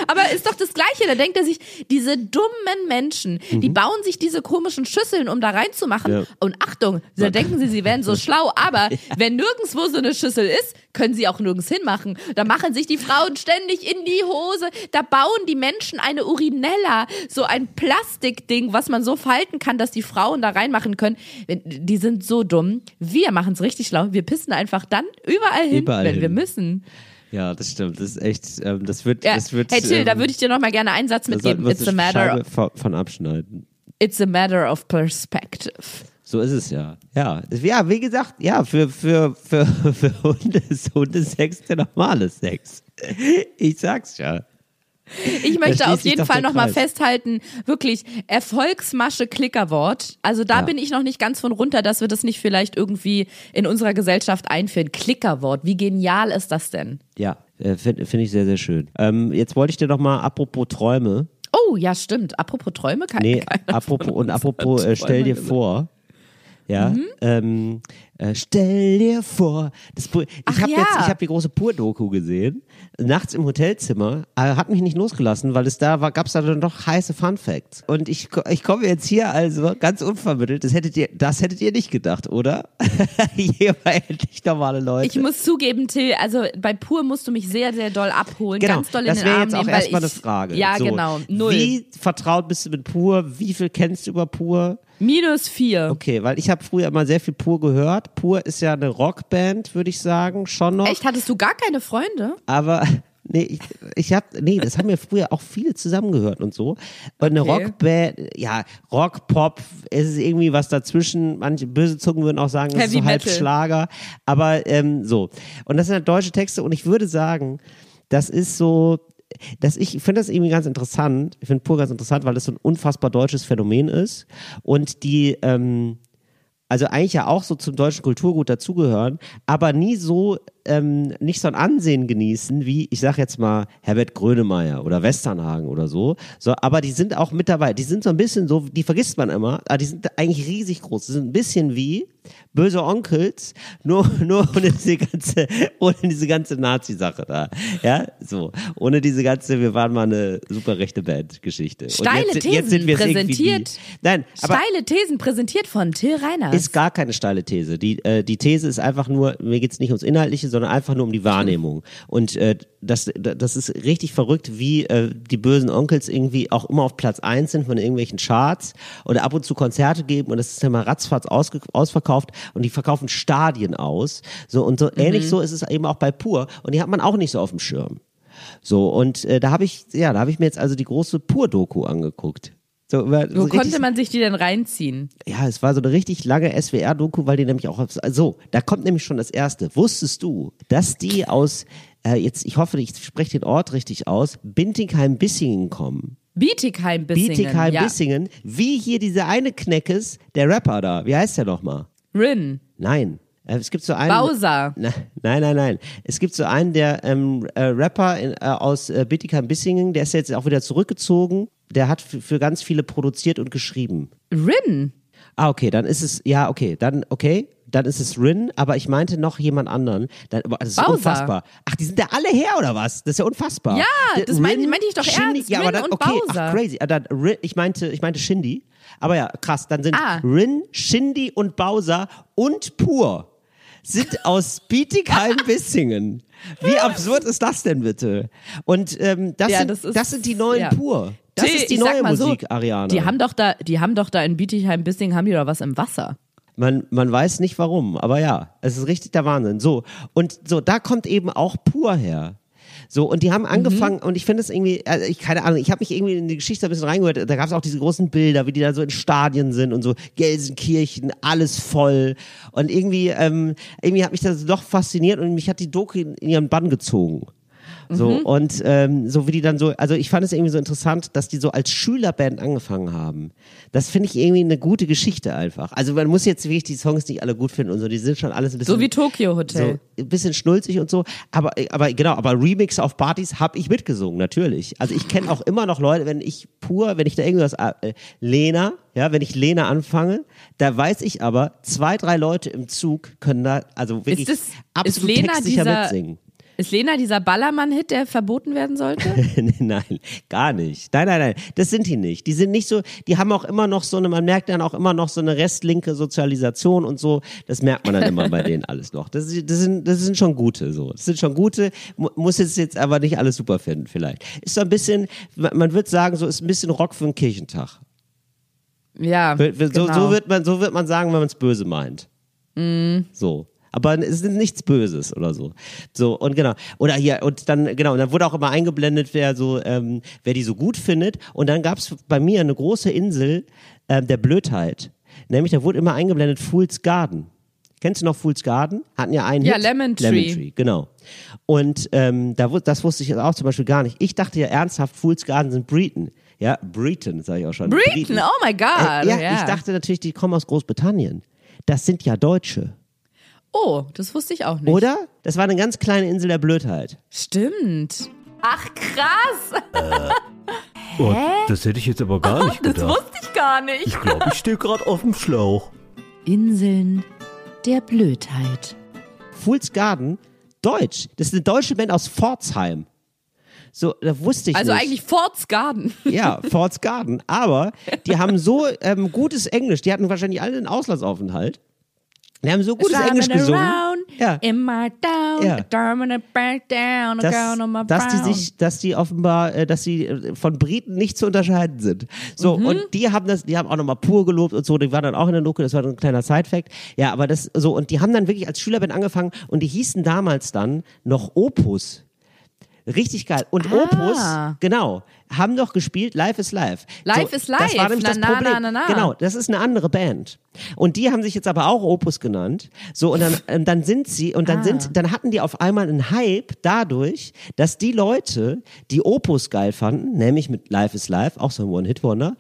Aber ist doch das Gleiche. Da denkt er sich, diese dummen Menschen, die bauen sich diese komischen Schüsseln, um da reinzumachen. Ja. Und Achtung, da denken sie, sie wären so schlau. Aber wenn nirgendwo so eine Schüssel ist, können sie auch nirgends hinmachen. Da machen sich die Frauen ständig in die Hose. Da bauen die Menschen eine Urinella, so ein Plastikding, was man so falten kann, dass die Frauen da reinmachen können. Die sind so dumm. Wir machen es richtig schlau. Wir pissen einfach dann überall hin, Überall wenn wir hin. müssen. Ja, das stimmt. Das ist echt, ähm, das wird, Ja. das wird. hey Till, da ähm, würde ich dir noch mal gerne einen Satz da mitgeben. It's a matter, Scheibe von, von abschneiden. it's a matter of perspective. So ist es ja. Ja, ja wie gesagt, ja, für, für, für, für Hunde ist Hundesex der normale Sex. Ich sag's ja. Ich möchte auf jeden Fall der noch mal Kreis. festhalten, wirklich Erfolgsmasche Klickerwort. Also da Ja. bin ich noch nicht ganz von runter, dass wir das nicht vielleicht irgendwie in unserer Gesellschaft einführen. Klickerwort, wie genial ist das denn? Ja, äh, finde find ich sehr, sehr schön. Ähm, jetzt wollte ich dir noch mal, apropos Träume, Oh, ja, stimmt. Apropos Träume, keine, Nee, apropos und apropos, äh, stell dir vor, Ja, Mhm. ähm, äh, stell dir vor, das ich habe ja. jetzt, ich habe die große Pur-Doku gesehen, nachts im Hotelzimmer, äh, hat mich nicht losgelassen, weil es da war, gab es da dann doch heiße Fun Facts. Und ich, ich komme jetzt hier also ganz unvermittelt, das hättet ihr, das hättet ihr nicht gedacht, oder? hier war endlich normale Leute. Ich muss zugeben, Till, also bei Pur musst du mich sehr, sehr doll abholen. Genau, ganz doll in das den wäre Arm jetzt auch erstmal eine Frage. Ja, so, genau. Null. Wie vertraut bist du mit Pur? Wie viel kennst du über Pur? Minus vier. Okay, weil ich habe früher immer sehr viel Pur gehört. Pur ist ja eine Rockband, würde ich sagen, schon noch. Echt, hattest du gar keine Freunde? Aber nee, ich, ich hab, nee, das haben ja früher auch viele zusammengehört und so. Und eine Okay. Rockband, ja, Rock, Pop, es ist irgendwie was dazwischen. Manche böse Zungen würden auch sagen, es ist so halb. Schlager. Aber ähm, so. Und das sind halt deutsche Texte und ich würde sagen, das ist so, ich, ich finde das irgendwie ganz interessant. Ich finde pur ganz interessant, weil das so ein unfassbar deutsches Phänomen ist. Und die, ähm, also eigentlich ja auch so zum deutschen Kulturgut dazugehören, aber nie so, ähm, nicht so ein Ansehen genießen wie, ich sag jetzt mal, Herbert Grönemeyer oder Westernhagen oder so. so. Aber die sind auch mit dabei. Die sind so ein bisschen so, die vergisst man immer, aber die sind eigentlich riesig groß. Die sind ein bisschen wie böse Onkels, nur, nur ohne diese ganze, ohne diese ganze Nazi-Sache da. Ja, so. Ohne diese ganze, wir waren mal eine super rechte Band-Geschichte. Steile jetzt, jetzt Thesen die. präsentiert. Nein, Steile Thesen präsentiert von Till Reiners. ist gar keine steile These. Die, äh, die These ist einfach nur, mir geht's nicht ums Inhaltliche, sondern einfach nur um die Wahrnehmung. Und äh, das, das ist richtig verrückt, wie äh, die bösen Onkels irgendwie auch immer auf Platz eins sind von irgendwelchen Charts oder ab und zu Konzerte geben und das ist ja mal ratzfatz ausverkauft und die verkaufen Stadien aus. So und so ähnlich so ist es eben auch bei Pur und die hat man auch nicht so auf dem Schirm. So und äh, da habe ich ja, da habe ich mir jetzt also die große Pur-Doku angeguckt. So, so Wo richtig- konnte man sich die denn reinziehen? ja, es war so eine richtig lange SWR-Doku, weil die nämlich auch, so, da kommt nämlich schon das erste. Wusstest du, dass die aus, äh, jetzt, ich hoffe, ich spreche den Ort richtig aus, Bintigheim-Bissingen kommen? Bietigheim-Bissingen. ja. Bietigheim-Bissingen, wie hier dieser eine Kneckes, der Rapper da, wie heißt der nochmal? Rin. Nein. Äh, Es gibt so einen. Bowser. Na, nein, nein, nein. Es gibt so einen, der ähm, äh, Rapper in, äh, aus äh, Bietigheim-Bissingen, der ist jetzt auch wieder zurückgezogen. Der hat für, ganz viele produziert und geschrieben. Rin. Ah, okay, dann ist es, ja, okay, dann, okay, dann ist es Rin, aber ich meinte noch jemand anderen. Dann, aber das ist Bowser. unfassbar. Ach, die sind da alle her, oder was? Das ist ja unfassbar. Ja, Der das mein- meinte ich doch Shindy, ernst, Ja, aber Rin dann, und okay, Bowser. ach, crazy. Ah, Dann, Rin, ich meinte, ich meinte Shindy. Aber ja, krass, dann sind Ah. Rin, Shindy und Bowser und Pur sind aus Bietigheim-Bissingen. Wie absurd ist das denn bitte? Und ähm, das, Ja, sind, das das, ist- sind die neuen ja. Pur. Das Till, ist die neue mal so, Musik, Ariane. Die haben doch da, die haben doch da in Bietigheim-Bissingen haben die doch was im Wasser. Man, man weiß nicht warum, aber ja, es ist richtig der Wahnsinn. So, und so, da kommt eben auch pur her. So, und die haben angefangen, und ich finde es irgendwie, also ich keine Ahnung, ich habe mich irgendwie in die Geschichte ein bisschen reingehört, da gab es auch diese großen Bilder, wie die da so in Stadien sind und so, Gelsenkirchen, alles voll. Und irgendwie, ähm, irgendwie hat mich das doch fasziniert und mich hat die Doku in ihren Bann gezogen. So, und ähm, so wie die dann so, also ich fand es irgendwie so interessant, dass die so als Schülerband angefangen haben. Das finde ich irgendwie eine gute Geschichte einfach. Also man muss jetzt wirklich die Songs nicht alle gut finden und so, die sind schon alles ein bisschen So wie Tokyo Hotel. so ein bisschen schnulzig und so, aber aber genau, aber Remix auf Partys habe ich mitgesungen, natürlich. Also ich kenne auch immer noch Leute, wenn ich pur, wenn ich da irgendwas äh, Lena, ja, wenn ich Lena anfange, da weiß ich aber, zwei, drei Leute im Zug können da also wirklich Ist das- absolut ist Lena textsicher dieser- mitsingen. Ist Lena dieser Ballermann-Hit, der verboten werden sollte? nein, gar nicht. Nein, nein, nein. Das sind die nicht. Die sind nicht so, die haben auch immer noch so eine, man merkt dann auch immer noch so eine restlinke Sozialisation und so. Das merkt man dann immer bei denen alles noch. Das, das, sind, das sind schon gute, so. Das sind schon gute, mu- muss jetzt, jetzt aber nicht alles super finden, vielleicht. Ist so ein bisschen, man wird sagen, so ist ein bisschen Rock für einen Kirchentag. Ja. So, genau. so, wird man, so wird man sagen, wenn man es böse meint. So. Aber es ist nichts Böses oder so. So, und genau. Oder hier, und dann, genau, und dann wurde auch immer eingeblendet, wer so, ähm, wer die so gut findet. Und dann gab es bei mir eine große Insel ähm, der Blödheit. Nämlich, da wurde immer eingeblendet Fool's Garden. Kennst du noch Fool's Garden? Hatten ja einen Ja, Hit. Lemon Tree. Lemon Tree, genau. Und ähm, da, das wusste ich jetzt auch zum Beispiel gar nicht. Ich dachte ja ernsthaft, Fool's Garden sind Breton. Ja, Breton, sage ich auch schon. Breton, oh my God. Äh, ja, ja, ich dachte natürlich, die kommen aus Großbritannien. Das sind ja Deutsche. Oh, das wusste ich auch nicht. Oder? Das war eine ganz kleine Insel der Blödheit. Stimmt. Ach, krass. Oh, das hätte ich jetzt aber gar nicht Das gedacht. wusste ich gar nicht. Ich glaube, ich stehe gerade auf dem Schlauch. Inseln der Blödheit. Fool's Garden, deutsch. Das ist eine deutsche Band aus Pforzheim. So, da wusste ich Also nicht. eigentlich Forts Garden. Ja, Forts Garden. Aber die haben so ähm, gutes Englisch. Die hatten wahrscheinlich alle einen Auslandsaufenthalt. Die haben so gutes Englisch gesungen. around Ja. In my town, Ja. back down, Dass, down on my dass die sich, dass die offenbar, äh, dass sie äh, von Briten nicht zu unterscheiden sind. So, Mhm. und die haben das, die haben auch nochmal pur gelobt und so, die waren dann auch in der Doku, das war ein kleiner Side-Fact. Ja, aber das, so, und die haben dann wirklich als Schülerband angefangen und die hießen damals dann noch Opus. Richtig geil. Und Ah. Opus, genau, haben doch gespielt Life is Life. Life is Das Life. war nämlich Na, das na, Problem. na, na, na. Genau, das ist eine andere Band. Und die haben sich jetzt aber auch Opus genannt. So, und dann, ähm, dann sind sie, und dann Ah. sind, dann hatten die auf einmal einen Hype dadurch, dass die Leute, die Opus geil fanden, nämlich mit Life is Life, auch so ein One-Hit-Wonder,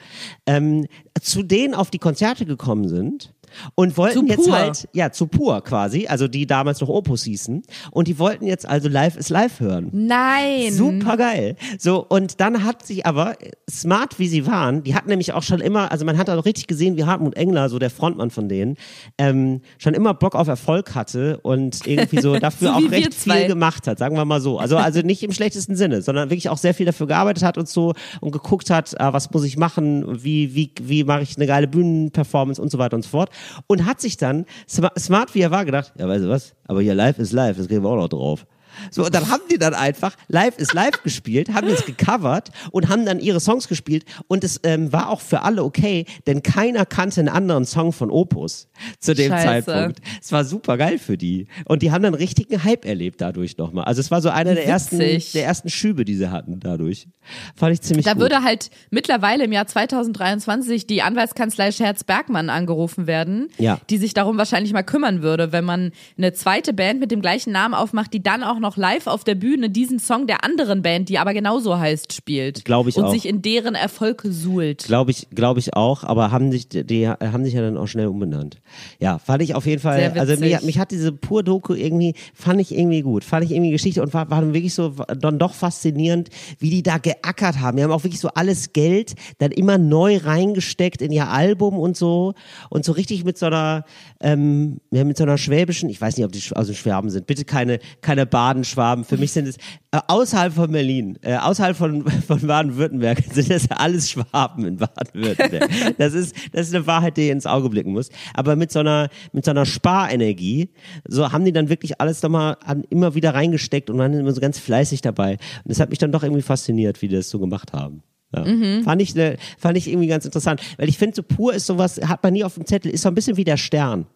ähm, zu denen auf die Konzerte gekommen sind. Und wollten jetzt halt, ja, zu pur quasi, also die damals noch Opus hießen. Und die wollten jetzt also Live is Live hören. Nein. Super geil. So, und dann hat sich aber, smart wie sie waren, die hatten nämlich auch schon immer, also man hat auch richtig gesehen, wie Hartmut Engler, so der Frontmann von denen, ähm, schon immer Bock auf Erfolg hatte und irgendwie so dafür So auch recht viel gemacht hat, sagen wir mal so. Also, also nicht im schlechtesten Sinne, sondern wirklich auch sehr viel dafür gearbeitet hat und so und geguckt hat, äh, was muss ich machen, wie, wie, wie mache ich eine geile Bühnenperformance und so weiter und so fort. Und hat sich dann, sma- smart wie er war, gedacht, ja, weißt du was, aber hier live ist live, das gehen wir auch noch drauf. So, und dann haben die dann einfach Live ist Live gespielt, haben es gecovert und haben dann ihre Songs gespielt und es ähm, war auch für alle okay, denn keiner kannte einen anderen Song von Opus zu dem Scheiße. Zeitpunkt. Es war super geil für die und die haben dann richtigen Hype erlebt dadurch nochmal. Also es war so einer der ersten, der ersten Schübe, die sie hatten dadurch. Fand ich ziemlich Da gut. würde halt mittlerweile im Jahr 2023 die Anwaltskanzlei Scherz-Bergmann angerufen werden, Ja. die sich darum wahrscheinlich mal kümmern würde, wenn man eine zweite Band mit dem gleichen Namen aufmacht, die dann auch noch live auf der Bühne diesen Song der anderen Band, die aber genauso heißt, spielt. Glaub ich Und auch. sich in deren Erfolg suhlt. Glaube ich, glaube ich auch, aber haben sich, die haben sich ja dann auch schnell umbenannt. Ja, fand ich auf jeden Fall, also mich, mich hat diese Pur-Doku irgendwie, fand ich irgendwie gut, fand ich irgendwie Geschichte und war, war dann wirklich so, dann doch faszinierend, wie die da geackert haben. Die haben auch wirklich so alles Geld dann immer neu reingesteckt in ihr Album und so und so richtig mit so einer, ähm, ja, mit so einer schwäbischen, ich weiß nicht, ob die aus dem Schwaben sind, bitte keine, keine Badenschwaben. Für mich sind es, äh, außerhalb von Berlin, äh, außerhalb von, von Baden-Württemberg sind das alles Schwaben in Baden-Württemberg. Das ist, das ist eine Wahrheit, die ins Auge blicken muss. Aber mit so einer, mit so einer Sparenergie, so haben die dann wirklich alles nochmal an- immer wieder reingesteckt und waren immer so ganz fleißig dabei. Und das hat mich dann doch irgendwie fasziniert, wie die das so gemacht haben. Ja. Fand, ich, ne, fand ich irgendwie ganz interessant. Weil ich finde, so pur ist sowas, hat man nie auf dem Zettel, ist so ein bisschen wie der Stern.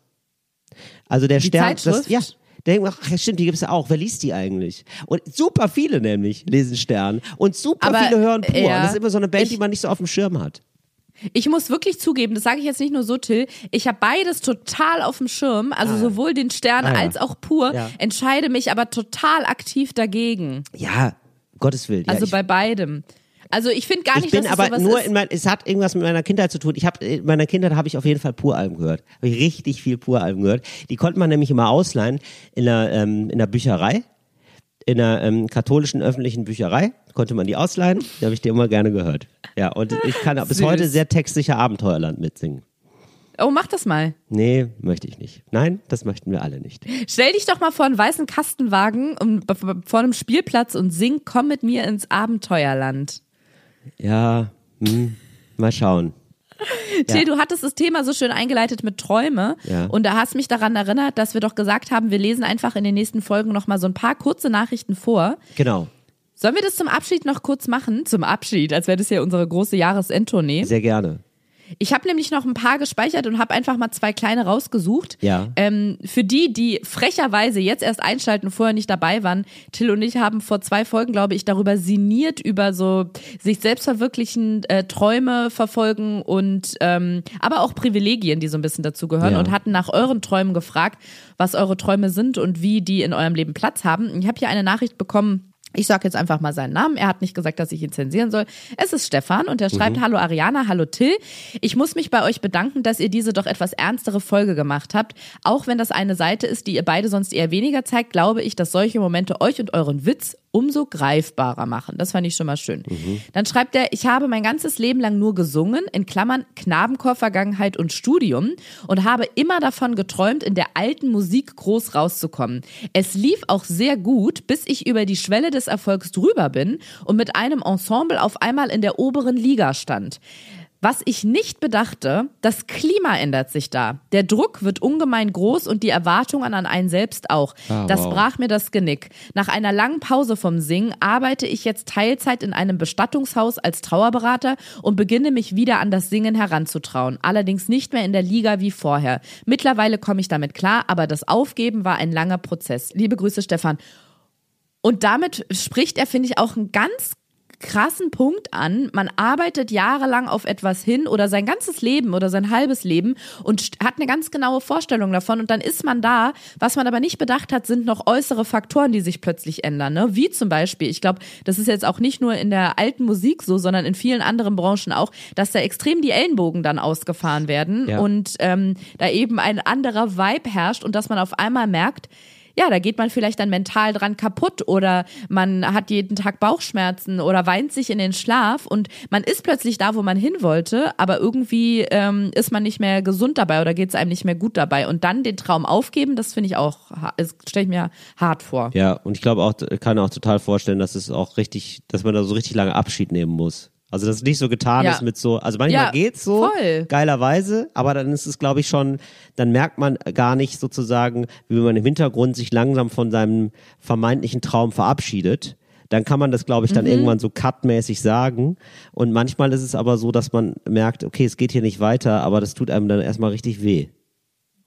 Also der Die Stern, das, Zeitschrift? ja, der denkt, ach ja, stimmt, die gibt's ja auch. Wer liest die eigentlich? Und super viele nämlich lesen Stern. Und super Aber, viele hören pur. ja, das ist immer so eine Band, ich- die man nicht so auf dem Schirm hat. Ich muss wirklich zugeben, das sage ich jetzt nicht nur so, Till, ich habe beides total auf dem Schirm, also sowohl den Stern Ah, ja. als auch pur, Ja. entscheide mich aber total aktiv dagegen. Ja, Gottes Willen. Also ich, bei beidem. Also ich finde gar ich nicht, bin dass es aber sowas nur ist. in mein, es hat irgendwas mit meiner Kindheit zu tun. Ich habe in meiner Kindheit habe ich auf jeden Fall Puralben gehört. Habe ich richtig viel Puralben gehört. Die konnte man nämlich immer ausleihen in der ähm, in der Bücherei, in der ähm, katholischen öffentlichen Bücherei konnte man die ausleihen. Die habe ich dir immer gerne gehört. Ja, und ich kann bis Süß. heute sehr textsicher Abenteuerland mitsingen. Oh, mach das mal. Nee, möchte ich nicht. Nein, das möchten wir alle nicht. Stell dich doch mal vor einen weißen Kastenwagen um, vor einem Spielplatz und sing Komm mit mir ins Abenteuerland. Ja, hm, mal schauen. Till, du hattest das Thema so schön eingeleitet mit Träume Ja. und da hast mich daran erinnert, dass wir doch gesagt haben, wir lesen einfach in den nächsten Folgen noch mal so ein paar kurze Nachrichten vor. Genau, Sollen wir das zum Abschied noch kurz machen? Zum Abschied, als wäre das ja unsere große Jahresendtournee. sehr gerne. Ich habe nämlich noch ein paar gespeichert und habe einfach mal zwei kleine rausgesucht. Ja. Ähm, für die, die frecherweise jetzt erst einschalten, vorher nicht dabei waren, Till und ich haben vor zwei Folgen, glaube ich, darüber sinniert, über so sich selbst verwirklichen, äh, Träume verfolgen und ähm, aber auch Privilegien, die so ein bisschen dazu gehören Ja. und hatten nach euren Träumen gefragt, was eure Träume sind und wie die in eurem Leben Platz haben. Ich habe hier eine Nachricht bekommen, ich sage jetzt einfach mal seinen Namen. Er hat nicht gesagt, dass ich ihn zensieren soll. Es ist Stefan und er schreibt, hallo Ariana, hallo Till. Ich muss mich bei euch bedanken, dass ihr diese doch etwas ernstere Folge gemacht habt. Auch wenn das eine Seite ist, die ihr beide sonst eher weniger zeigt, glaube ich, dass solche Momente euch und euren Witz umso greifbarer machen. Das fand ich schon mal schön. Dann schreibt er, ich habe mein ganzes Leben lang nur gesungen, in Klammern Knabenchor, Vergangenheit und Studium und habe immer davon geträumt, in der alten Musik groß rauszukommen. Es lief auch sehr gut, bis ich über die Schwelle des Erfolgs drüber bin und mit einem Ensemble auf einmal in der oberen Liga stand. Was ich nicht bedachte, das Klima ändert sich da. Der Druck wird ungemein groß und die Erwartungen an einen selbst auch. Ah, das wow. brach mir das Genick. Nach einer langen Pause vom Singen arbeite ich jetzt Teilzeit in einem Bestattungshaus als Trauerberater und beginne mich wieder an das Singen heranzutrauen. Allerdings nicht mehr in der Liga wie vorher. Mittlerweile komme ich damit klar, aber das Aufgeben war ein langer Prozess. Liebe Grüße, Stefan. Und damit spricht er, finde ich, auch einen ganz krassen Punkt an. Man arbeitet jahrelang auf etwas hin oder sein ganzes Leben oder sein halbes Leben und hat eine ganz genaue Vorstellung davon und dann ist man da. Was man aber nicht bedacht hat, sind noch äußere Faktoren, die sich plötzlich ändern. Ne? Wie zum Beispiel, ich glaube, das ist jetzt auch nicht nur in der alten Musik so, sondern in vielen anderen Branchen auch, dass da extrem die Ellenbogen dann ausgefahren werden Ja. und ähm, da eben ein anderer Vibe herrscht und dass man auf einmal merkt, ja, da geht man vielleicht dann mental dran kaputt oder man hat jeden Tag Bauchschmerzen oder weint sich in den Schlaf und man ist plötzlich da, wo man hin wollte, aber irgendwie ähm, ist man nicht mehr gesund dabei oder geht es einem nicht mehr gut dabei und dann den Traum aufgeben, das finde ich auch, stelle ich mir hart vor. Ja, und ich glaube auch, kann auch total vorstellen, dass es auch richtig, dass man da so richtig lange Abschied nehmen muss. Also dass es nicht so getan Ja. ist mit so, also manchmal Ja, geht's so, voll. geilerweise, aber dann ist es, glaube ich, schon, dann merkt man gar nicht sozusagen, wie man im Hintergrund sich langsam von seinem vermeintlichen Traum verabschiedet. Dann kann man das, glaube ich, dann Mhm. irgendwann so cutmäßig sagen. Und manchmal ist es aber so, dass man merkt, okay, es geht hier nicht weiter, aber das tut einem dann erstmal richtig weh.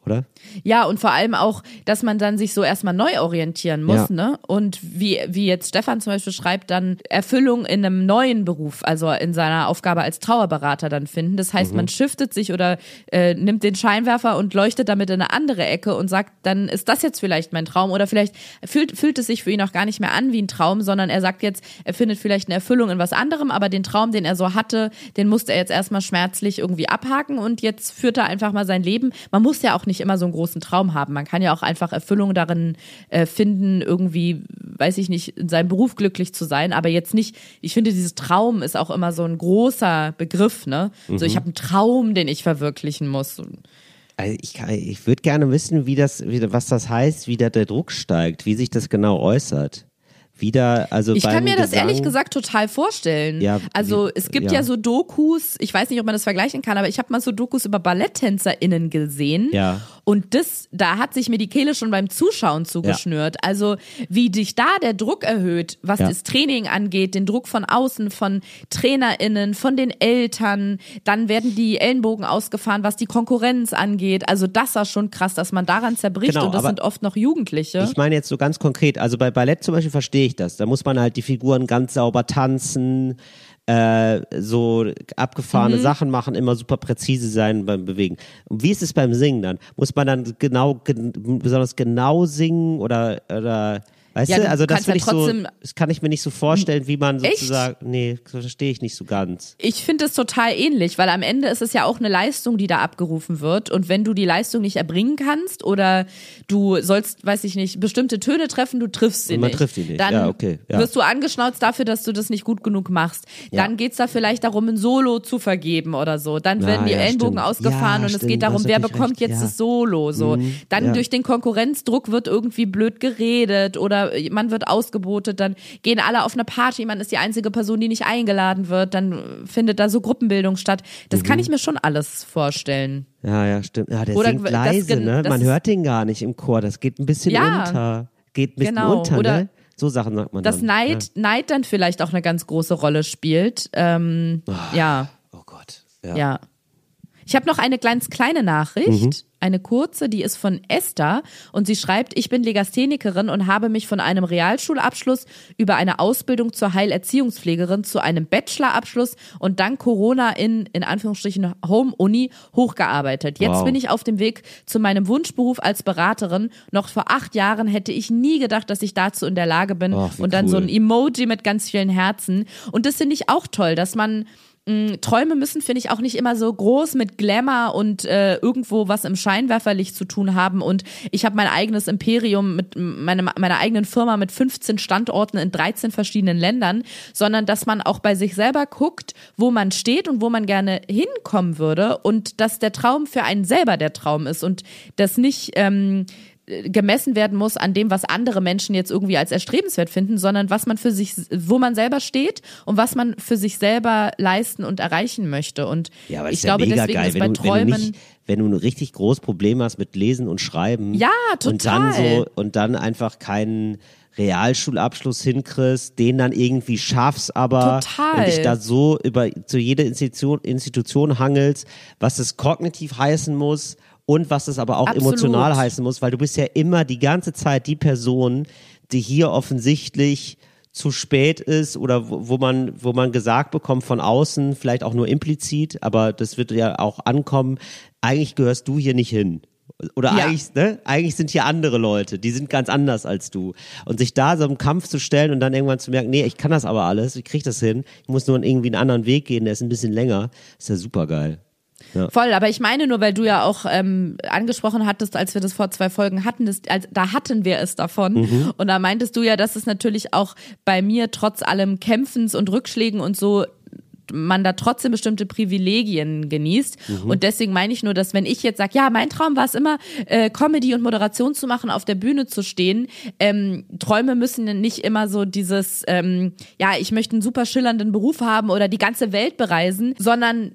Oder? Ja, und vor allem auch, dass man dann sich so erstmal neu orientieren muss, Ja. ne? Und wie, wie jetzt Stefan zum Beispiel schreibt, dann Erfüllung in einem neuen Beruf, also in seiner Aufgabe als Trauerberater dann finden. Das Mhm. heißt, man shiftet sich oder äh, nimmt den Scheinwerfer und leuchtet damit in eine andere Ecke und sagt, dann ist das jetzt vielleicht mein Traum oder vielleicht fühlt, fühlt es sich für ihn auch gar nicht mehr an wie ein Traum, sondern er sagt jetzt, er findet vielleicht eine Erfüllung in was anderem, aber den Traum, den er so hatte, den musste er jetzt erstmal schmerzlich irgendwie abhaken und jetzt führt er einfach mal sein Leben. Man muss ja auch nicht immer so einen großen Traum haben. Man kann ja auch einfach Erfüllung darin äh, finden, irgendwie, weiß ich nicht, in seinem Beruf glücklich zu sein, aber jetzt nicht, ich finde, dieses Traum ist auch immer so ein großer Begriff, ne? So, ich habe einen Traum, den ich verwirklichen muss. Also ich, ich würde gerne wissen, wie das, wie, was das heißt, wie da der Druck steigt, wie sich das genau äußert. Wieder, also Ich kann mir das Gesang, ehrlich gesagt total vorstellen. Ja, also wie- es gibt ja. ja. so Dokus, ich weiß nicht, ob man das vergleichen kann, aber ich habe mal so Dokus über BalletttänzerInnen gesehen. Ja. Und das, da hat sich mir die Kehle schon beim Zuschauen zugeschnürt. Also wie dich da der Druck erhöht, was Ja. das Training angeht, den Druck von außen, von TrainerInnen, von den Eltern, dann werden die Ellenbogen ausgefahren, was die Konkurrenz angeht. Also das war schon krass, dass man daran zerbricht Genau, und das sind oft noch Jugendliche. Ich meine jetzt so ganz konkret, also bei Ballett zum Beispiel verstehe ich das. Da muss man halt die Figuren ganz sauber tanzen, äh, so abgefahrene Mhm. Sachen machen, immer super präzise sein beim Bewegen. Und wie ist es beim Singen dann? Muss man dann genau, gen besonders genau singen oder, oder weißt Ja, du? Also das ja ich so, trotzdem- das kann ich mir nicht so vorstellen, wie man Echt? sozusagen, nee, das verstehe ich nicht so ganz. Ich finde es total ähnlich, weil am Ende ist es ja auch eine Leistung, die da abgerufen wird. Und wenn du die Leistung nicht erbringen kannst oder du sollst, weiß ich nicht, bestimmte Töne treffen, du triffst sie man nicht. trifft die nicht. Dann Ja, okay, ja. wirst du angeschnauzt dafür, dass du das nicht gut genug machst. Dann Ja. geht's da vielleicht darum, ein Solo zu vergeben oder so. Dann werden die Ellenbogen stimmt. ausgefahren und es stimmt, geht du darum, wer bekommt recht, jetzt das Solo. So. Dann ja. durch den Konkurrenzdruck wird irgendwie blöd geredet oder man wird ausgebotet, dann gehen alle auf eine Party, man ist die einzige Person, die nicht eingeladen wird, dann findet da so Gruppenbildung statt. Das Mhm. kann ich mir schon alles vorstellen. Ja, ja, stimmt. Ja, der Oder singt leise, ne? das Man ist- hört den gar nicht im Chor. Das geht ein bisschen Ja. unter. Geht ein bisschen Genau. unter, Oder ne? So Sachen sagt man Dass dann. Neid, Neid dann vielleicht auch eine ganz große Rolle spielt. Ähm, ja. Oh Gott. Ja. Ja. Ich habe noch eine ganz kleine Nachricht, eine kurze, die ist von Esther und sie schreibt, ich bin Legasthenikerin und habe mich von einem Realschulabschluss über eine Ausbildung zur Heilerziehungspflegerin zu einem Bachelorabschluss und dank Corona in, in Anführungsstrichen, Home-Uni hochgearbeitet. Jetzt Wow. bin ich auf dem Weg zu meinem Wunschberuf als Beraterin. Noch vor acht Jahren hätte ich nie gedacht, dass ich dazu in der Lage bin Ach, und dann so cool. ein Emoji mit ganz vielen Herzen. Und das finde ich auch toll, dass man mh, Träume müssen, finde ich, auch nicht immer so groß mit Glamour und äh, irgendwo was im Scheinwerferlicht zu tun haben. Und ich habe mein eigenes Imperium mit meine, meiner eigenen Firma mit 15 Standorten in 13 verschiedenen Ländern, sondern dass man auch bei sich selber guckt, wo man steht und wo man gerne hinkommen würde und dass der Traum für einen selber der Traum ist und das nicht ähm, gemessen werden muss an dem, was andere Menschen jetzt irgendwie als erstrebenswert finden, sondern was man für sich, wo man selber steht und was man für sich selber leisten und erreichen möchte. Und Ja, aber ich ja glaube, mega deswegen geil, ist wenn bei du, Träumen. wenn du nicht, wenn du ein richtig großes Problem hast mit Lesen und Schreiben. Ja, Und dann total. so und dann einfach keinen Realschulabschluss hinkriegst, den dann irgendwie schaffst, aber Total. und dich da so über zu jeder Institution, Institution hangelst, was es kognitiv heißen muss und was es aber auch Absolut. emotional heißen muss, weil du bist ja immer die ganze Zeit die Person, die hier offensichtlich zu spät ist oder wo, wo man wo man gesagt bekommt von außen, vielleicht auch nur implizit, aber das wird ja auch ankommen. Eigentlich gehörst du hier nicht hin. Oder Ja. eigentlich, ne? Eigentlich sind hier andere Leute, die sind ganz anders als du. Und sich da so im Kampf zu stellen und dann irgendwann zu merken, nee, ich kann das aber alles, ich krieg das hin, ich muss nur irgendwie einen anderen Weg gehen, der ist ein bisschen länger, ist ja super geil. Voll, aber ich meine nur, weil du ja auch ähm, angesprochen hattest, als wir das vor zwei Folgen hatten, das, als, da hatten wir es davon. Mhm. Und da meintest du ja, dass es natürlich auch bei mir trotz allem Kämpfens und Rückschlägen und so man da trotzdem bestimmte Privilegien genießt. Mhm. Und deswegen meine ich nur, dass wenn ich jetzt sage, ja, mein Traum war es immer, äh, Comedy und Moderation zu machen, auf der Bühne zu stehen. Ähm, Träume müssen nicht immer so dieses, ähm, ja, ich möchte einen super schillernden Beruf haben oder die ganze Welt bereisen, sondern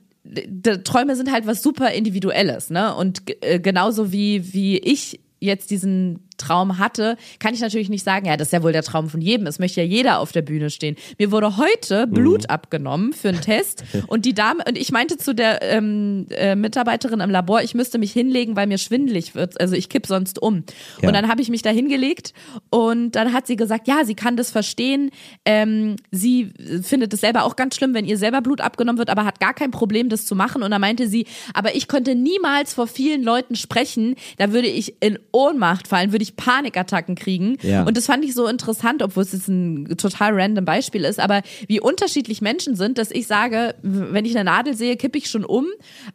Träume sind halt was super Individuelles, ne? Und äh, genauso wie, wie ich jetzt diesen Traum hatte, kann ich natürlich nicht sagen, ja, das ist ja wohl der Traum von jedem. Es möchte ja jeder auf der Bühne stehen. Mir wurde heute Blut abgenommen für einen Test und die Dame und ich meinte zu der ähm, äh, Mitarbeiterin im Labor, ich müsste mich hinlegen, weil mir schwindelig wird. Also ich kipp sonst um. Ja. Und dann habe ich mich da hingelegt und dann hat sie gesagt, ja, sie kann das verstehen. Ähm, sie findet es selber auch ganz schlimm, wenn ihr selber Blut abgenommen wird, aber hat gar kein Problem, das zu machen. Und dann meinte sie, aber ich konnte niemals vor vielen Leuten sprechen. Da würde ich in Ohnmacht fallen, würde ich Panikattacken kriegen. Ja. Und das fand ich so interessant, obwohl es jetzt ein total random Beispiel ist, aber wie unterschiedlich Menschen sind, dass ich sage, wenn ich eine Nadel sehe, kippe ich schon um.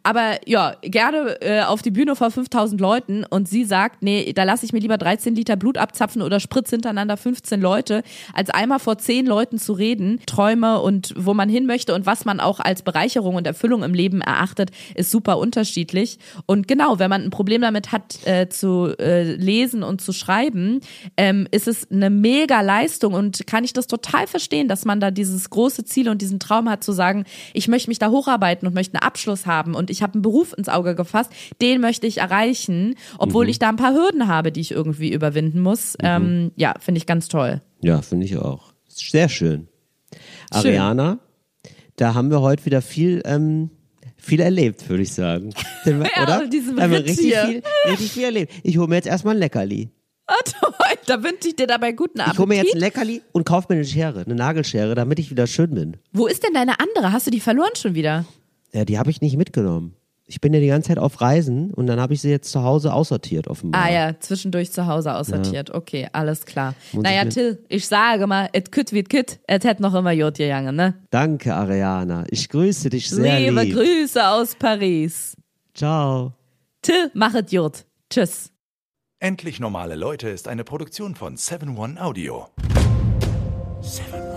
Aber ja, gerne äh, auf die Bühne vor 5000 Leuten und sie sagt, nee, da lasse ich mir lieber 13 Liter Blut abzapfen oder spritz hintereinander 15 Leute, als einmal vor 10 Leuten zu reden. Träume und wo man hin möchte und was man auch als Bereicherung und Erfüllung im Leben erachtet, ist super unterschiedlich. Und genau, wenn man ein Problem damit hat, äh, zu äh, lesen und zu schreiben, ähm, ist es eine mega Leistung und kann ich das total verstehen, dass man da dieses große Ziel und diesen Traum hat zu sagen, ich möchte mich da hocharbeiten und möchte einen Abschluss haben und ich habe einen Beruf ins Auge gefasst, den möchte ich erreichen, obwohl ich da ein paar Hürden habe, die ich irgendwie überwinden muss. Ähm, ja, finde ich ganz toll. Ja, finde ich auch. Sehr schön. Ariana, da haben wir heute wieder viel, ähm, viel erlebt, würde ich sagen. Wir, Ja, oder? auf diesem Da haben wir richtig hier. viel, richtig viel erlebt. Ich hole mir jetzt erstmal ein Leckerli. Da wünsche ich dir dabei guten Ich hole mir jetzt ein Appetit. Leckerli und kaufe mir eine Schere, eine Nagelschere, damit ich wieder schön bin. Wo ist denn deine andere? Hast du die verloren schon wieder? Ja, die habe ich nicht mitgenommen. Ich bin ja die ganze Zeit auf Reisen und dann habe ich sie jetzt zu Hause aussortiert offenbar. Ah ja, zwischendurch zu Hause aussortiert. Okay, alles klar. Muss naja, ich Till, ich sage mal, et kütt wie kütt, et hätt noch immer Jod gegangen, ne? Danke, Ariana. Ich grüße dich sehr Liebe lieb. Grüße aus Paris. Ciao. Till, machet Jod. Tschüss. Endlich normale Leute ist eine Produktion von 7-One Audio. 7-One.